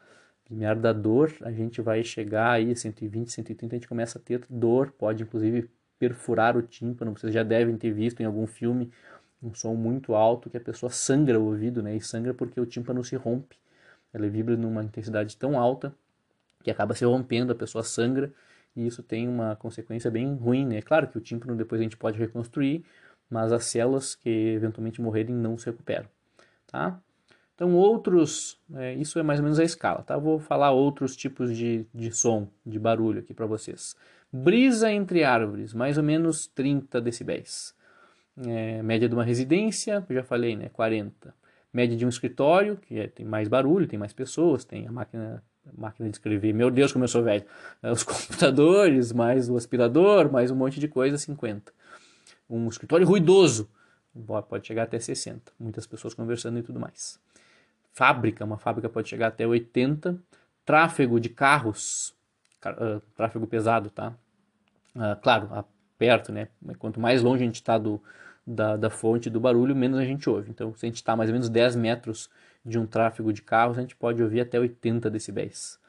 limiar da dor, a gente vai chegar aí 120, 130, a gente começa a ter dor, pode inclusive perfurar o tímpano, vocês já devem ter visto em algum filme um som muito alto que a pessoa sangra o ouvido, né? E sangra porque o tímpano se rompe. Ela vibra numa intensidade tão alta que acaba se rompendo, a pessoa sangra e isso tem uma consequência bem ruim, né? Claro que o tímpano depois a gente pode reconstruir, mas as células que eventualmente morrerem não se recuperam, tá? Então, outros, é, isso é mais ou menos a escala, tá? Vou falar outros tipos de, de som, de barulho aqui para vocês. Brisa entre árvores, mais ou menos 30 decibéis. É, média de uma residência, já falei, né? 40. Média de um escritório, que é, tem mais barulho, tem mais pessoas, tem a máquina, máquina de escrever. Meu Deus, como eu sou velho. [LAUGHS] Os computadores, mais o aspirador, mais um monte de coisa, 50. Um escritório ruidoso, pode chegar até 60. Muitas pessoas conversando e tudo mais fábrica, uma fábrica pode chegar até 80, tráfego de carros, uh, tráfego pesado, tá? Uh, claro, perto, né? Quanto mais longe a gente está da, da fonte do barulho, menos a gente ouve. Então, se a gente está mais ou menos 10 metros de um tráfego de carros, a gente pode ouvir até 80 decibéis.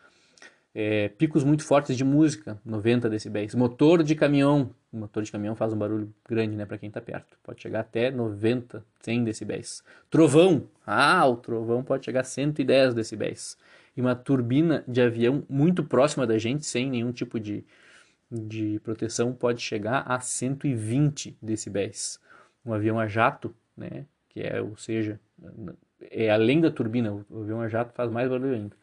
É, picos muito fortes de música, 90 decibéis. Motor de caminhão, o motor de caminhão faz um barulho grande, né, para quem está perto. Pode chegar até 90, 100 decibéis. Trovão, ah, o trovão pode chegar a 110 decibéis. E uma turbina de avião muito próxima da gente, sem nenhum tipo de, de proteção, pode chegar a 120 decibéis. um avião a jato, né, que é, ou seja, é além da turbina, o avião a jato faz mais barulho ainda.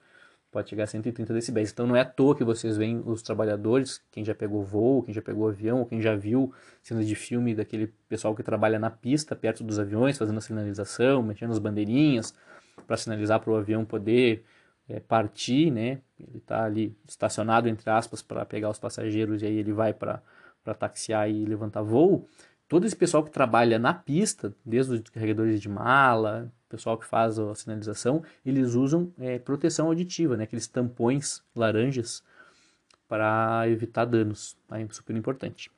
Pode chegar a 130 decibéis. Então não é à toa que vocês veem os trabalhadores, quem já pegou voo, quem já pegou avião, quem já viu cenas de filme daquele pessoal que trabalha na pista, perto dos aviões, fazendo a sinalização, mexendo as bandeirinhas, para sinalizar para o avião poder é, partir, né? Ele está ali estacionado, entre aspas, para pegar os passageiros e aí ele vai para taxiar e levantar voo todo esse pessoal que trabalha na pista, desde os carregadores de mala, pessoal que faz a sinalização, eles usam é, proteção auditiva, né? aqueles tampões laranjas para evitar danos. Tá? É super importante.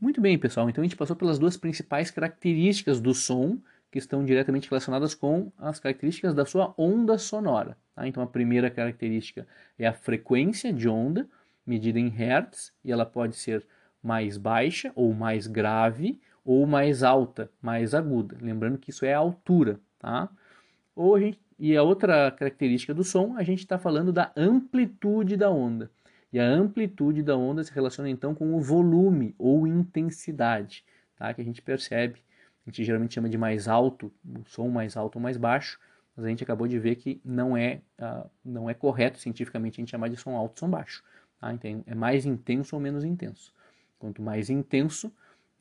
Muito bem, pessoal. Então a gente passou pelas duas principais características do som que estão diretamente relacionadas com as características da sua onda sonora. Tá? Então a primeira característica é a frequência de onda, medida em hertz, e ela pode ser mais baixa ou mais grave ou mais alta, mais aguda. Lembrando que isso é a altura, tá? Ou a gente, e a outra característica do som, a gente está falando da amplitude da onda. E a amplitude da onda se relaciona então com o volume ou intensidade, tá? Que a gente percebe. A gente geralmente chama de mais alto, o som mais alto ou mais baixo, mas a gente acabou de ver que não é, uh, não é correto cientificamente a gente chamar de som alto ou som baixo. Tá? Então, é mais intenso ou menos intenso. Quanto mais intenso,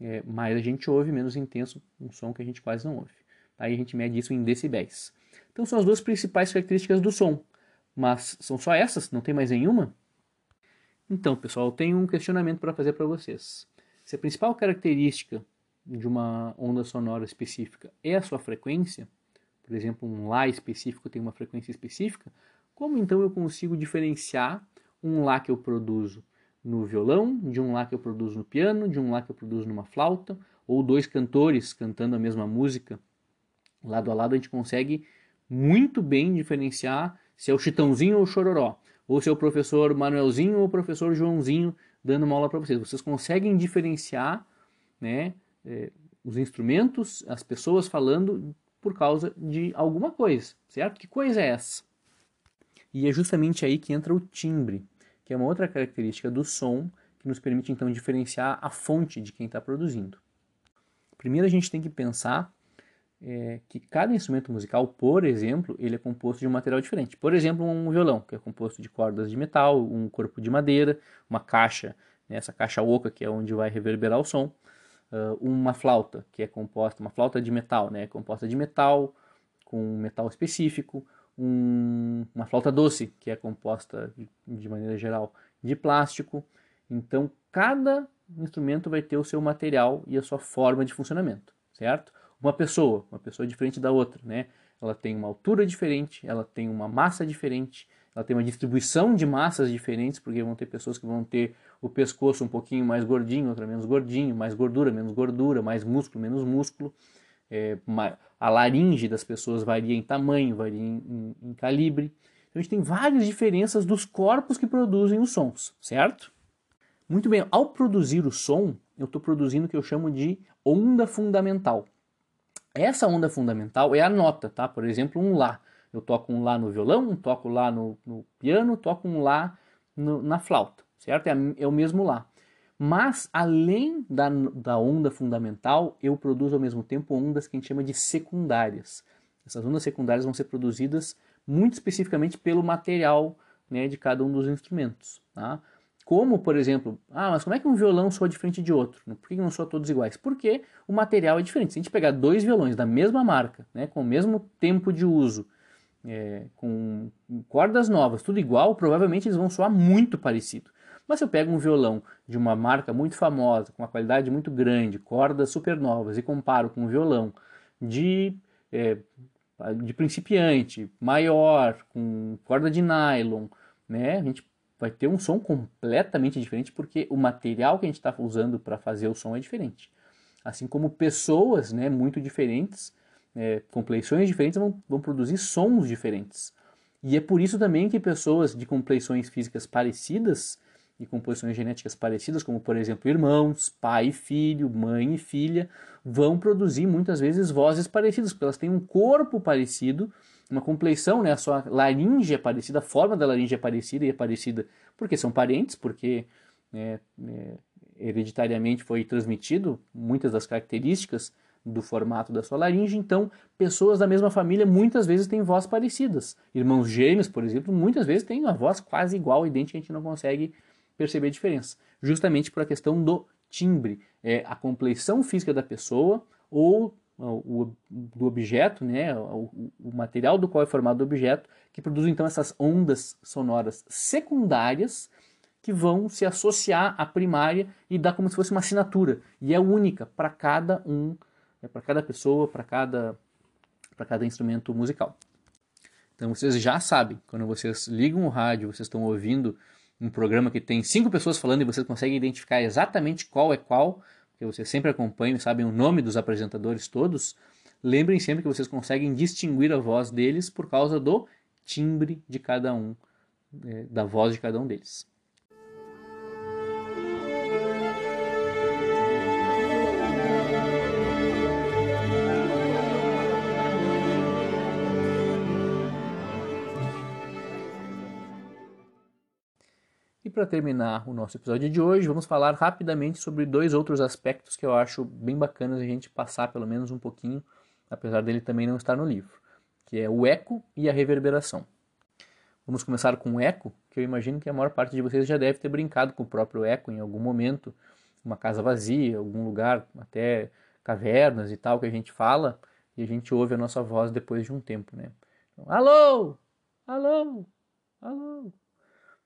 é, mais a gente ouve, menos intenso um som que a gente quase não ouve. Aí a gente mede isso em decibéis. Então são as duas principais características do som. Mas são só essas? Não tem mais nenhuma? Então, pessoal, eu tenho um questionamento para fazer para vocês. Se a principal característica de uma onda sonora específica é a sua frequência, por exemplo, um Lá específico tem uma frequência específica, como então eu consigo diferenciar um Lá que eu produzo no violão, de um lá que eu produzo no piano, de um lá que eu produzo numa flauta, ou dois cantores cantando a mesma música lado a lado, a gente consegue muito bem diferenciar se é o Chitãozinho ou o Chororó, ou se é o professor Manuelzinho ou o professor Joãozinho dando uma aula para vocês. Vocês conseguem diferenciar né, é, os instrumentos, as pessoas falando por causa de alguma coisa, certo? Que coisa é essa? E é justamente aí que entra o timbre que é uma outra característica do som que nos permite então diferenciar a fonte de quem está produzindo. Primeiro a gente tem que pensar é, que cada instrumento musical, por exemplo, ele é composto de um material diferente. Por exemplo, um violão, que é composto de cordas de metal, um corpo de madeira, uma caixa, né, essa caixa oca que é onde vai reverberar o som, uh, uma flauta que é composta, uma flauta de metal, né, composta de metal com metal específico, um, uma flauta doce, que é composta de, de maneira geral de plástico. Então, cada instrumento vai ter o seu material e a sua forma de funcionamento, certo? Uma pessoa, uma pessoa diferente da outra, né? Ela tem uma altura diferente, ela tem uma massa diferente, ela tem uma distribuição de massas diferentes, porque vão ter pessoas que vão ter o pescoço um pouquinho mais gordinho, outra menos gordinho, mais gordura, menos gordura, mais músculo, menos músculo. É, a laringe das pessoas varia em tamanho, varia em, em, em calibre. Então a gente tem várias diferenças dos corpos que produzem os sons, certo? Muito bem, ao produzir o som, eu estou produzindo o que eu chamo de onda fundamental. Essa onda fundamental é a nota, tá? Por exemplo, um Lá. Eu toco um Lá no violão, toco Lá no, no piano, toco um Lá no, na flauta, certo? É, é o mesmo Lá. Mas, além da, da onda fundamental, eu produzo ao mesmo tempo ondas que a gente chama de secundárias. Essas ondas secundárias vão ser produzidas muito especificamente pelo material né, de cada um dos instrumentos. Tá? Como, por exemplo, ah, mas como é que um violão soa diferente de outro? Por que não soa todos iguais? Porque o material é diferente. Se a gente pegar dois violões da mesma marca, né, com o mesmo tempo de uso, é, com cordas novas, tudo igual, provavelmente eles vão soar muito parecido. Mas se eu pego um violão de uma marca muito famosa, com uma qualidade muito grande, cordas super novas, e comparo com um violão de, é, de principiante, maior, com corda de nylon, né, a gente vai ter um som completamente diferente porque o material que a gente está usando para fazer o som é diferente. Assim como pessoas né, muito diferentes, é, com compleições diferentes, vão, vão produzir sons diferentes. E é por isso também que pessoas de compleições físicas parecidas e composições genéticas parecidas, como por exemplo irmãos, pai e filho, mãe e filha, vão produzir muitas vezes vozes parecidas, porque elas têm um corpo parecido, uma compleição, né? a sua laringe é parecida, a forma da laringe é parecida e é parecida porque são parentes, porque é, é, hereditariamente foi transmitido muitas das características do formato da sua laringe, então pessoas da mesma família muitas vezes têm vozes parecidas. Irmãos gêmeos, por exemplo, muitas vezes têm uma voz quase igual, idêntica, a gente não consegue perceber a diferença, justamente por a questão do timbre, é a compleição física da pessoa ou o, do objeto, né, o, o, material do qual é formado o objeto, que produz então essas ondas sonoras secundárias que vão se associar à primária e dar como se fosse uma assinatura. E é única para cada um, é para cada pessoa, para cada para cada instrumento musical. Então vocês já sabem, quando vocês ligam o rádio, vocês estão ouvindo um programa que tem cinco pessoas falando e vocês conseguem identificar exatamente qual é qual, que vocês sempre acompanham e sabem o nome dos apresentadores todos, lembrem sempre que vocês conseguem distinguir a voz deles por causa do timbre de cada um, é, da voz de cada um deles. Para terminar o nosso episódio de hoje, vamos falar rapidamente sobre dois outros aspectos que eu acho bem bacanas a gente passar pelo menos um pouquinho, apesar dele também não estar no livro, que é o eco e a reverberação. Vamos começar com o eco, que eu imagino que a maior parte de vocês já deve ter brincado com o próprio eco em algum momento, uma casa vazia, algum lugar, até cavernas e tal que a gente fala e a gente ouve a nossa voz depois de um tempo, né? Então, alô, alô, alô.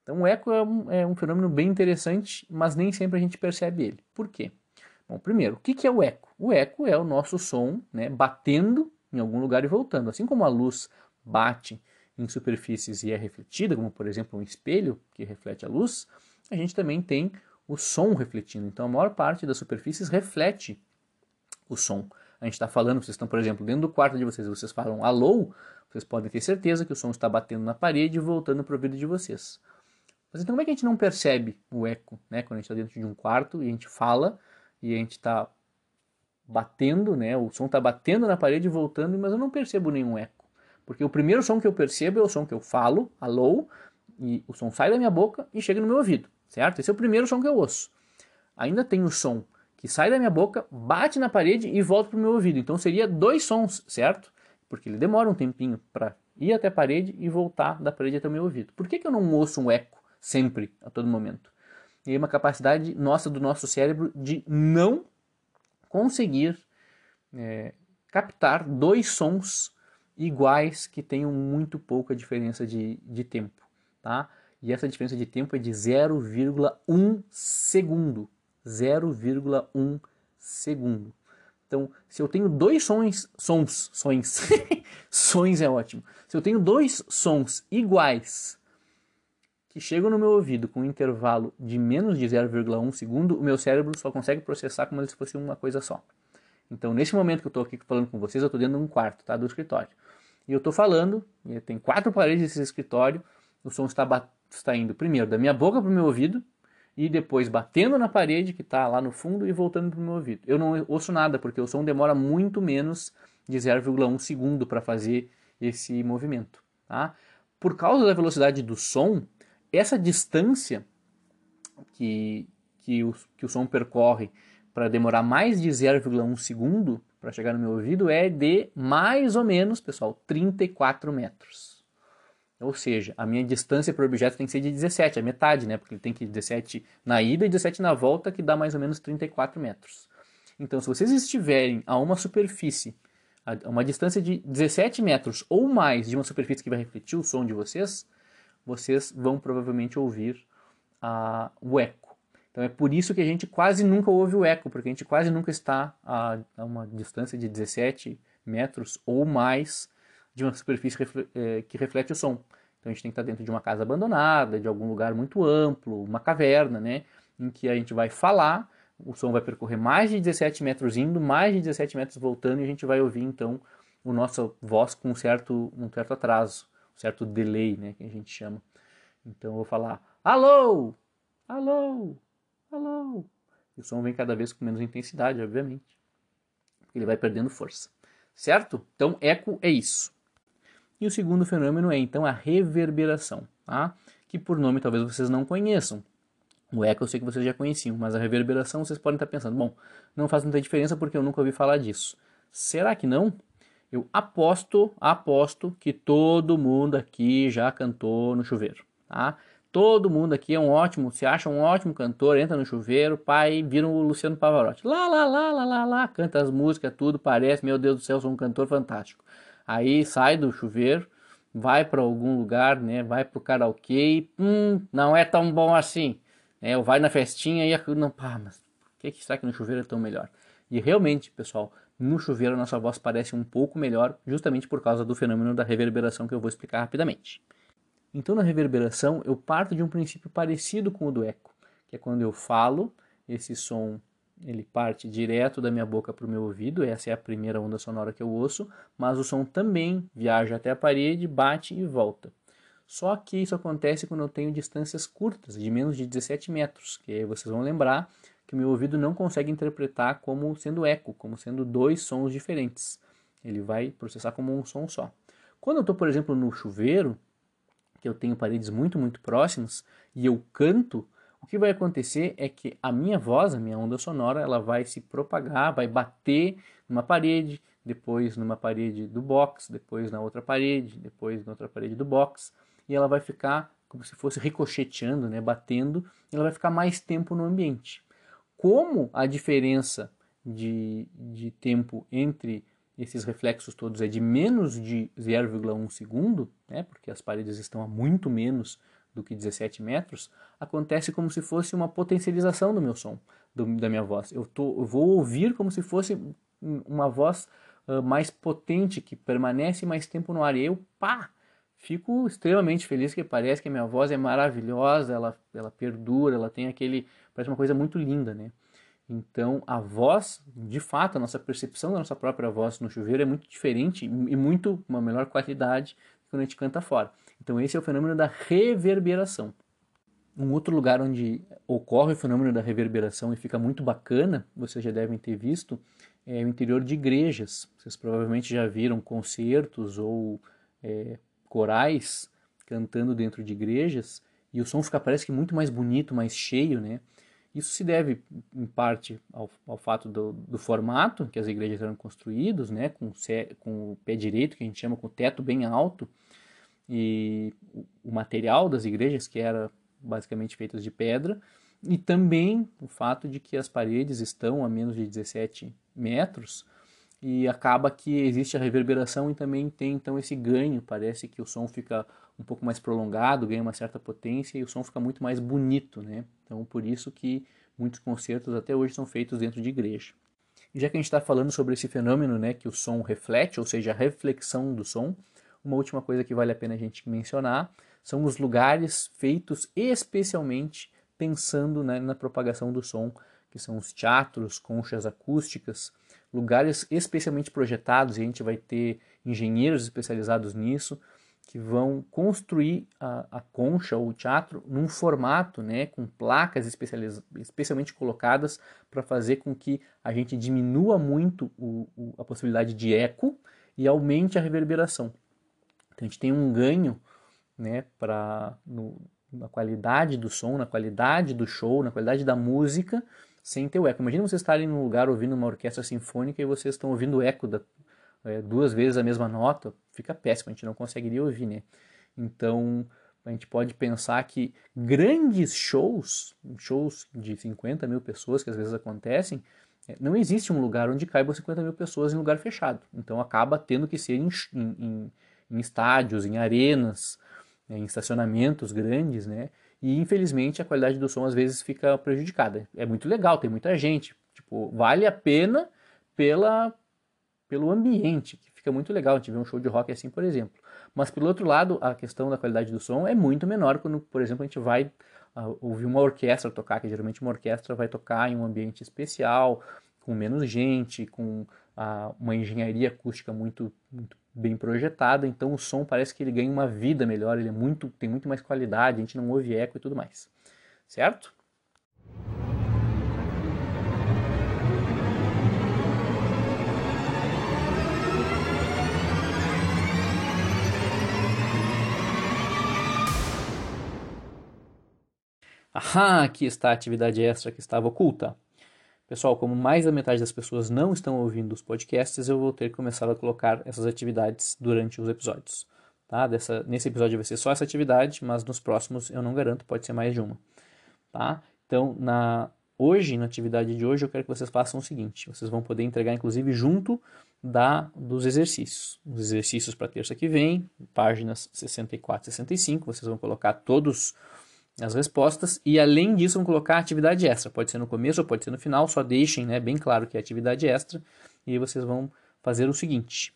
Então o eco é um, é um, fenômeno bem interessante, mas nem sempre a gente percebe ele. Por quê? Bom, primeiro, o que é o eco? O eco é o nosso som né, batendo em algum lugar e voltando. Assim como a luz bate em superfícies e é refletida, como por exemplo um espelho que reflete a luz, a gente também tem o som refletindo. Então a maior parte das superfícies reflete o som. A gente está falando, vocês estão, por exemplo, dentro do quarto de vocês, vocês falam alô, vocês podem ter certeza que o som está batendo na parede e voltando para o ouvido de vocês. Mas então como é que a gente não percebe o eco, né? Quando a gente está dentro de um quarto e a gente fala e a gente está batendo, né? O som está batendo na parede e voltando, mas eu não percebo nenhum eco. Porque o primeiro som que eu percebo é o som que eu falo, alô, e o som sai da minha boca e chega no meu ouvido, certo? Esse é o primeiro som que eu ouço. Ainda tem o som que sai da minha boca, bate na parede e volta para o meu ouvido. Então seria dois sons, certo? Porque ele demora um tempinho para ir até a parede e voltar da parede até o meu ouvido. Por que, que eu não ouço um eco? Sempre, a todo momento. E é uma capacidade nossa do nosso cérebro de não conseguir é, captar dois sons iguais que tenham muito pouca diferença de, de tempo, tá? E essa diferença de tempo é de 0,1 segundo. 0,1 segundo. Então, se eu tenho dois sons, sons, sons, [LAUGHS] sons é ótimo. Se eu tenho dois sons iguais que chegam no meu ouvido com um intervalo de menos de 0,1 segundo, o meu cérebro só consegue processar como se fosse uma coisa só. Então, nesse momento que eu estou aqui falando com vocês, eu estou dentro de um quarto tá, do escritório. E eu estou falando, tem quatro paredes desse escritório, o som está, está indo primeiro da minha boca para o meu ouvido, e depois batendo na parede que está lá no fundo e voltando para o meu ouvido. Eu não ouço nada, porque o som demora muito menos de 0,1 segundo para fazer esse movimento. Tá? Por causa da velocidade do som, essa distância que, que, o, que o som percorre para demorar mais de 0,1 segundo para chegar no meu ouvido é de mais ou menos, pessoal, 34 metros. Ou seja, a minha distância para o objeto tem que ser de 17, a metade, né? Porque ele tem que ir 17 na ida e 17 na volta, que dá mais ou menos 34 metros. Então, se vocês estiverem a uma superfície, a uma distância de 17 metros ou mais de uma superfície que vai refletir o som de vocês, vocês vão provavelmente ouvir uh, o eco. Então é por isso que a gente quase nunca ouve o eco, porque a gente quase nunca está a, a uma distância de 17 metros ou mais de uma superfície eh, que reflete o som. Então a gente tem que estar dentro de uma casa abandonada, de algum lugar muito amplo, uma caverna, né? Em que a gente vai falar, o som vai percorrer mais de 17 metros indo, mais de 17 metros voltando, e a gente vai ouvir então o nossa voz com um certo, um certo atraso certo delay, né, que a gente chama. Então eu vou falar alô, alô, alô. E o som vem cada vez com menos intensidade, obviamente. Ele vai perdendo força. Certo? Então eco é isso. E o segundo fenômeno é então a reverberação, tá? que por nome talvez vocês não conheçam. O eco eu sei que vocês já conheciam, mas a reverberação vocês podem estar pensando, bom, não faz muita diferença porque eu nunca ouvi falar disso. Será que não? Eu aposto, aposto que todo mundo aqui já cantou no chuveiro, tá? Todo mundo aqui é um ótimo, se acha um ótimo cantor, entra no chuveiro, pai, vira o Luciano Pavarotti. Lá, lá, lá, lá, lá, lá, canta as músicas, tudo, parece, meu Deus do céu, sou um cantor fantástico. Aí sai do chuveiro, vai para algum lugar, né? Vai pro karaokê, hum, não é tão bom assim. Né? Ou vai na festinha e não, pá, mas o que, que será que no chuveiro é tão melhor? E realmente, pessoal, no chuveiro nossa voz parece um pouco melhor, justamente por causa do fenômeno da reverberação que eu vou explicar rapidamente. Então, na reverberação, eu parto de um princípio parecido com o do eco, que é quando eu falo, esse som ele parte direto da minha boca para o meu ouvido, essa é a primeira onda sonora que eu ouço, mas o som também viaja até a parede, bate e volta. Só que isso acontece quando eu tenho distâncias curtas, de menos de 17 metros, que vocês vão lembrar que meu ouvido não consegue interpretar como sendo eco, como sendo dois sons diferentes. Ele vai processar como um som só. Quando eu estou, por exemplo, no chuveiro, que eu tenho paredes muito, muito próximas, e eu canto, o que vai acontecer é que a minha voz, a minha onda sonora, ela vai se propagar, vai bater numa parede, depois numa parede do box, depois na outra parede, depois na outra parede do box, e ela vai ficar como se fosse ricocheteando, né, batendo, ela vai ficar mais tempo no ambiente. Como a diferença de, de tempo entre esses reflexos todos é de menos de 0,1 segundo, né, porque as paredes estão a muito menos do que 17 metros, acontece como se fosse uma potencialização do meu som, do, da minha voz. Eu, tô, eu vou ouvir como se fosse uma voz uh, mais potente, que permanece mais tempo no ar. E eu, pá, fico extremamente feliz, que parece que a minha voz é maravilhosa, ela, ela perdura, ela tem aquele... parece uma coisa muito linda, né? Então, a voz, de fato, a nossa percepção da nossa própria voz no chuveiro é muito diferente e muito uma melhor qualidade quando a gente canta fora. Então esse é o fenômeno da reverberação. Um outro lugar onde ocorre o fenômeno da reverberação e fica muito bacana, vocês já devem ter visto, é o interior de igrejas. Vocês provavelmente já viram concertos ou é, corais cantando dentro de igrejas e o som fica parece que muito mais bonito, mais cheio, né? Isso se deve, em parte, ao, ao fato do, do, formato que as igrejas eram construídas, né, com, com o pé direito, que a gente chama com o teto bem alto, e o material das igrejas, que era basicamente feitas de pedra, e também o fato de que as paredes estão a menos de 17 metros e acaba que existe a reverberação e também tem então esse ganho, parece que o som fica um pouco mais prolongado, ganha uma certa potência e o som fica muito mais bonito, né? Então por isso que muitos concertos até hoje são feitos dentro de igreja. E já que a gente está falando sobre esse fenômeno, né, que o som reflete, ou seja, a reflexão do som, uma última coisa que vale a pena a gente mencionar são os lugares feitos especialmente pensando né, na propagação do som, que são os teatros, conchas acústicas, lugares especialmente projetados, e a gente vai ter engenheiros especializados nisso, que vão construir a, a concha ou o teatro num formato, né, com placas especialmente colocadas para fazer com que a gente diminua muito o, o, a possibilidade de eco e aumente a reverberação. Então a gente tem um ganho né, no, na qualidade do som, na qualidade do show, na qualidade da música, sem ter o eco. Imagina vocês estarem num lugar ouvindo uma orquestra sinfônica e vocês estão ouvindo o eco da, é, duas vezes a mesma nota, fica péssimo, a gente não conseguiria ouvir, né? Então a gente pode pensar que grandes shows, shows de 50 mil pessoas que às vezes acontecem, é, não existe um lugar onde caibam 50 mil pessoas em lugar fechado. Então acaba tendo que ser em, em, em estádios, em arenas, né, em estacionamentos grandes, né? E infelizmente a qualidade do som às vezes fica prejudicada. É muito legal, tem muita gente, tipo, vale a pena pela pelo ambiente, que fica muito legal. A gente vê um show de rock assim, por exemplo. Mas pelo outro lado, a questão da qualidade do som é muito menor quando, por exemplo, a gente vai uh, ouvir uma orquestra tocar, que geralmente uma orquestra vai tocar em um ambiente especial, com menos gente, com uh, uma engenharia acústica muito, muito bem projetada, então o som parece que ele ganha uma vida melhor, ele é muito, tem muito mais qualidade, a gente não ouve eco e tudo mais. Certo? Ah, aqui está a atividade extra que estava oculta. Pessoal, como mais da metade das pessoas não estão ouvindo os podcasts, eu vou ter que começar a colocar essas atividades durante os episódios. Tá? Dessa, nesse episódio vai ser só essa atividade, mas nos próximos eu não garanto, pode ser mais de uma. Tá? Então, na, hoje, na atividade de hoje, eu quero que vocês façam o seguinte: vocês vão poder entregar, inclusive, junto da dos exercícios. Os exercícios para terça que vem, páginas 64 e 65, vocês vão colocar todos as respostas e além disso vão colocar atividade extra. Pode ser no começo ou pode ser no final, só deixem né, bem claro que é atividade extra e aí vocês vão fazer o seguinte.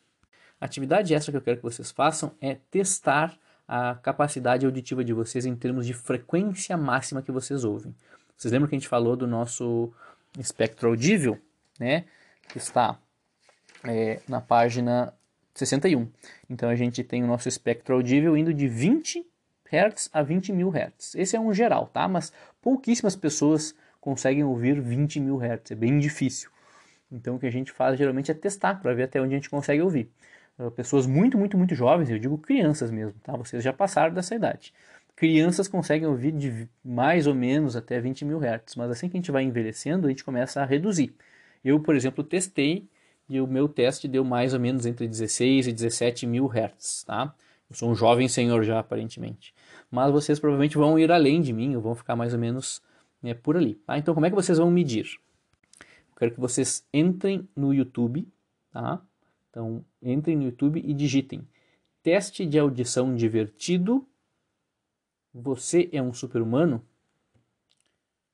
A atividade extra que eu quero que vocês façam é testar a capacidade auditiva de vocês em termos de frequência máxima que vocês ouvem. Vocês lembram que a gente falou do nosso espectro audível, né? Que está é, na página 61. Então a gente tem o nosso espectro audível indo de 20 Hz a 20 mil Hz. Esse é um geral, tá? Mas pouquíssimas pessoas conseguem ouvir 20 mil Hz, é bem difícil. Então o que a gente faz geralmente é testar para ver até onde a gente consegue ouvir. Uh, pessoas muito, muito, muito jovens, eu digo crianças mesmo, tá? Vocês já passaram dessa idade. Crianças conseguem ouvir de mais ou menos até 20 mil Hz, mas assim que a gente vai envelhecendo, a gente começa a reduzir. Eu, por exemplo, testei e o meu teste deu mais ou menos entre 16 e 17 mil Hz, tá? Eu sou um jovem senhor já, aparentemente. Mas vocês provavelmente vão ir além de mim, ou vão ficar mais ou menos né, por ali. Tá? Então, como é que vocês vão medir? Eu quero que vocês entrem no YouTube, tá? Então, entrem no YouTube e digitem teste de audição divertido. Você é um super-humano?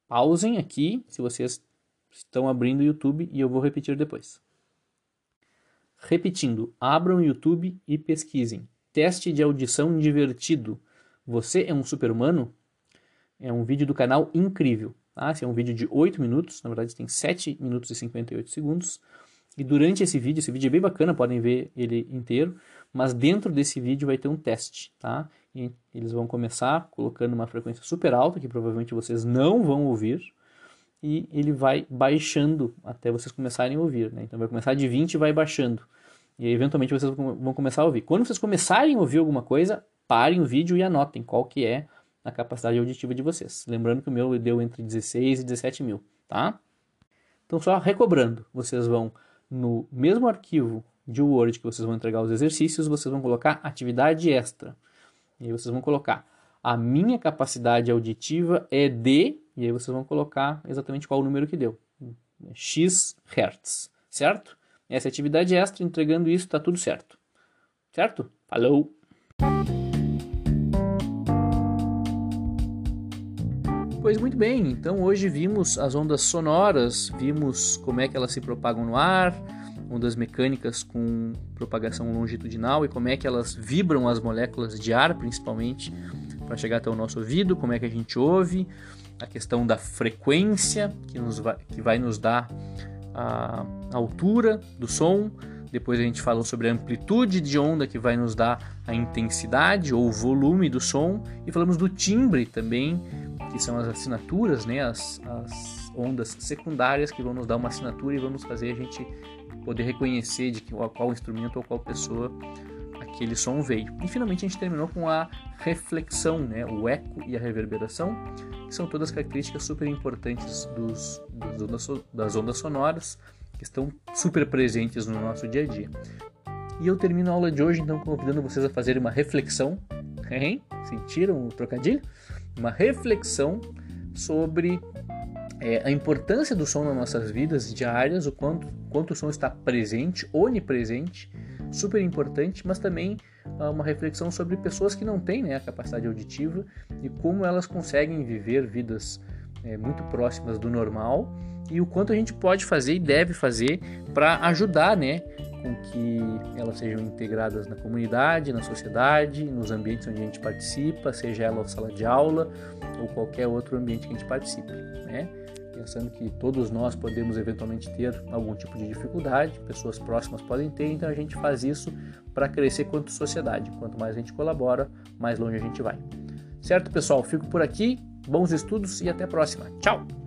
Pausem aqui se vocês estão abrindo o YouTube e eu vou repetir depois. Repetindo, abram o YouTube e pesquisem Teste de audição divertido. Você é um super-humano? É um vídeo do canal Incrível. Tá? Esse é um vídeo de 8 minutos, na verdade tem 7 minutos e 58 segundos. E durante esse vídeo, esse vídeo é bem bacana, podem ver ele inteiro, mas dentro desse vídeo vai ter um teste, tá? E eles vão começar colocando uma frequência super alta, que provavelmente vocês não vão ouvir, e ele vai baixando até vocês começarem a ouvir, né? Então vai começar de 20 e vai baixando. E aí, eventualmente vocês vão começar a ouvir. Quando vocês começarem a ouvir alguma coisa, parem o vídeo e anotem qual que é a capacidade auditiva de vocês. Lembrando que o meu deu entre 16 e 17 mil, tá? Então, só recobrando, vocês vão no mesmo arquivo de Word que vocês vão entregar os exercícios, vocês vão colocar atividade extra. E aí vocês vão colocar a minha capacidade auditiva é de, e aí vocês vão colocar exatamente qual o número que deu, x Hz, certo? Essa atividade extra, entregando isso, está tudo certo. Certo? Falou! Pois muito bem, então hoje vimos as ondas sonoras, vimos como é que elas se propagam no ar, ondas mecânicas com propagação longitudinal e como é que elas vibram as moléculas de ar, principalmente, para chegar até o nosso ouvido, como é que a gente ouve, a questão da frequência que, nos vai, que vai nos dar a altura do som, depois a gente falou sobre a amplitude de onda que vai nos dar a intensidade ou volume do som e falamos do timbre também, que são as assinaturas, né, as, as ondas secundárias que vão nos dar uma assinatura e vamos fazer a gente poder reconhecer de qual, qual instrumento ou qual pessoa aquele som veio. E finalmente a gente terminou com a reflexão, né, o eco e a reverberação, que são todas características super importantes dos, das, ondas, das ondas sonoras, que estão super presentes no nosso dia a dia. E eu termino a aula de hoje então convidando vocês a fazerem uma reflexão, [LAUGHS] hein? sentiram o trocadilho? Uma reflexão sobre é, a importância do som nas nossas vidas diárias, o quanto, quanto o som está presente, onipresente, super importante, mas também uh, uma reflexão sobre pessoas que não têm né, a capacidade auditiva e como elas conseguem viver vidas é, muito próximas do normal e o quanto a gente pode fazer e deve fazer para ajudar né, com que elas sejam integradas na comunidade, na sociedade, nos ambientes onde a gente participa, seja ela sala de aula ou qualquer outro ambiente que a gente participe. Né? Pensando que todos nós podemos eventualmente ter algum tipo de dificuldade, pessoas próximas podem ter, então a gente faz isso para crescer quanto sociedade. Quanto mais a gente colabora, mais longe a gente vai. Certo, pessoal? Fico por aqui. Bons estudos e até a próxima. Tchau!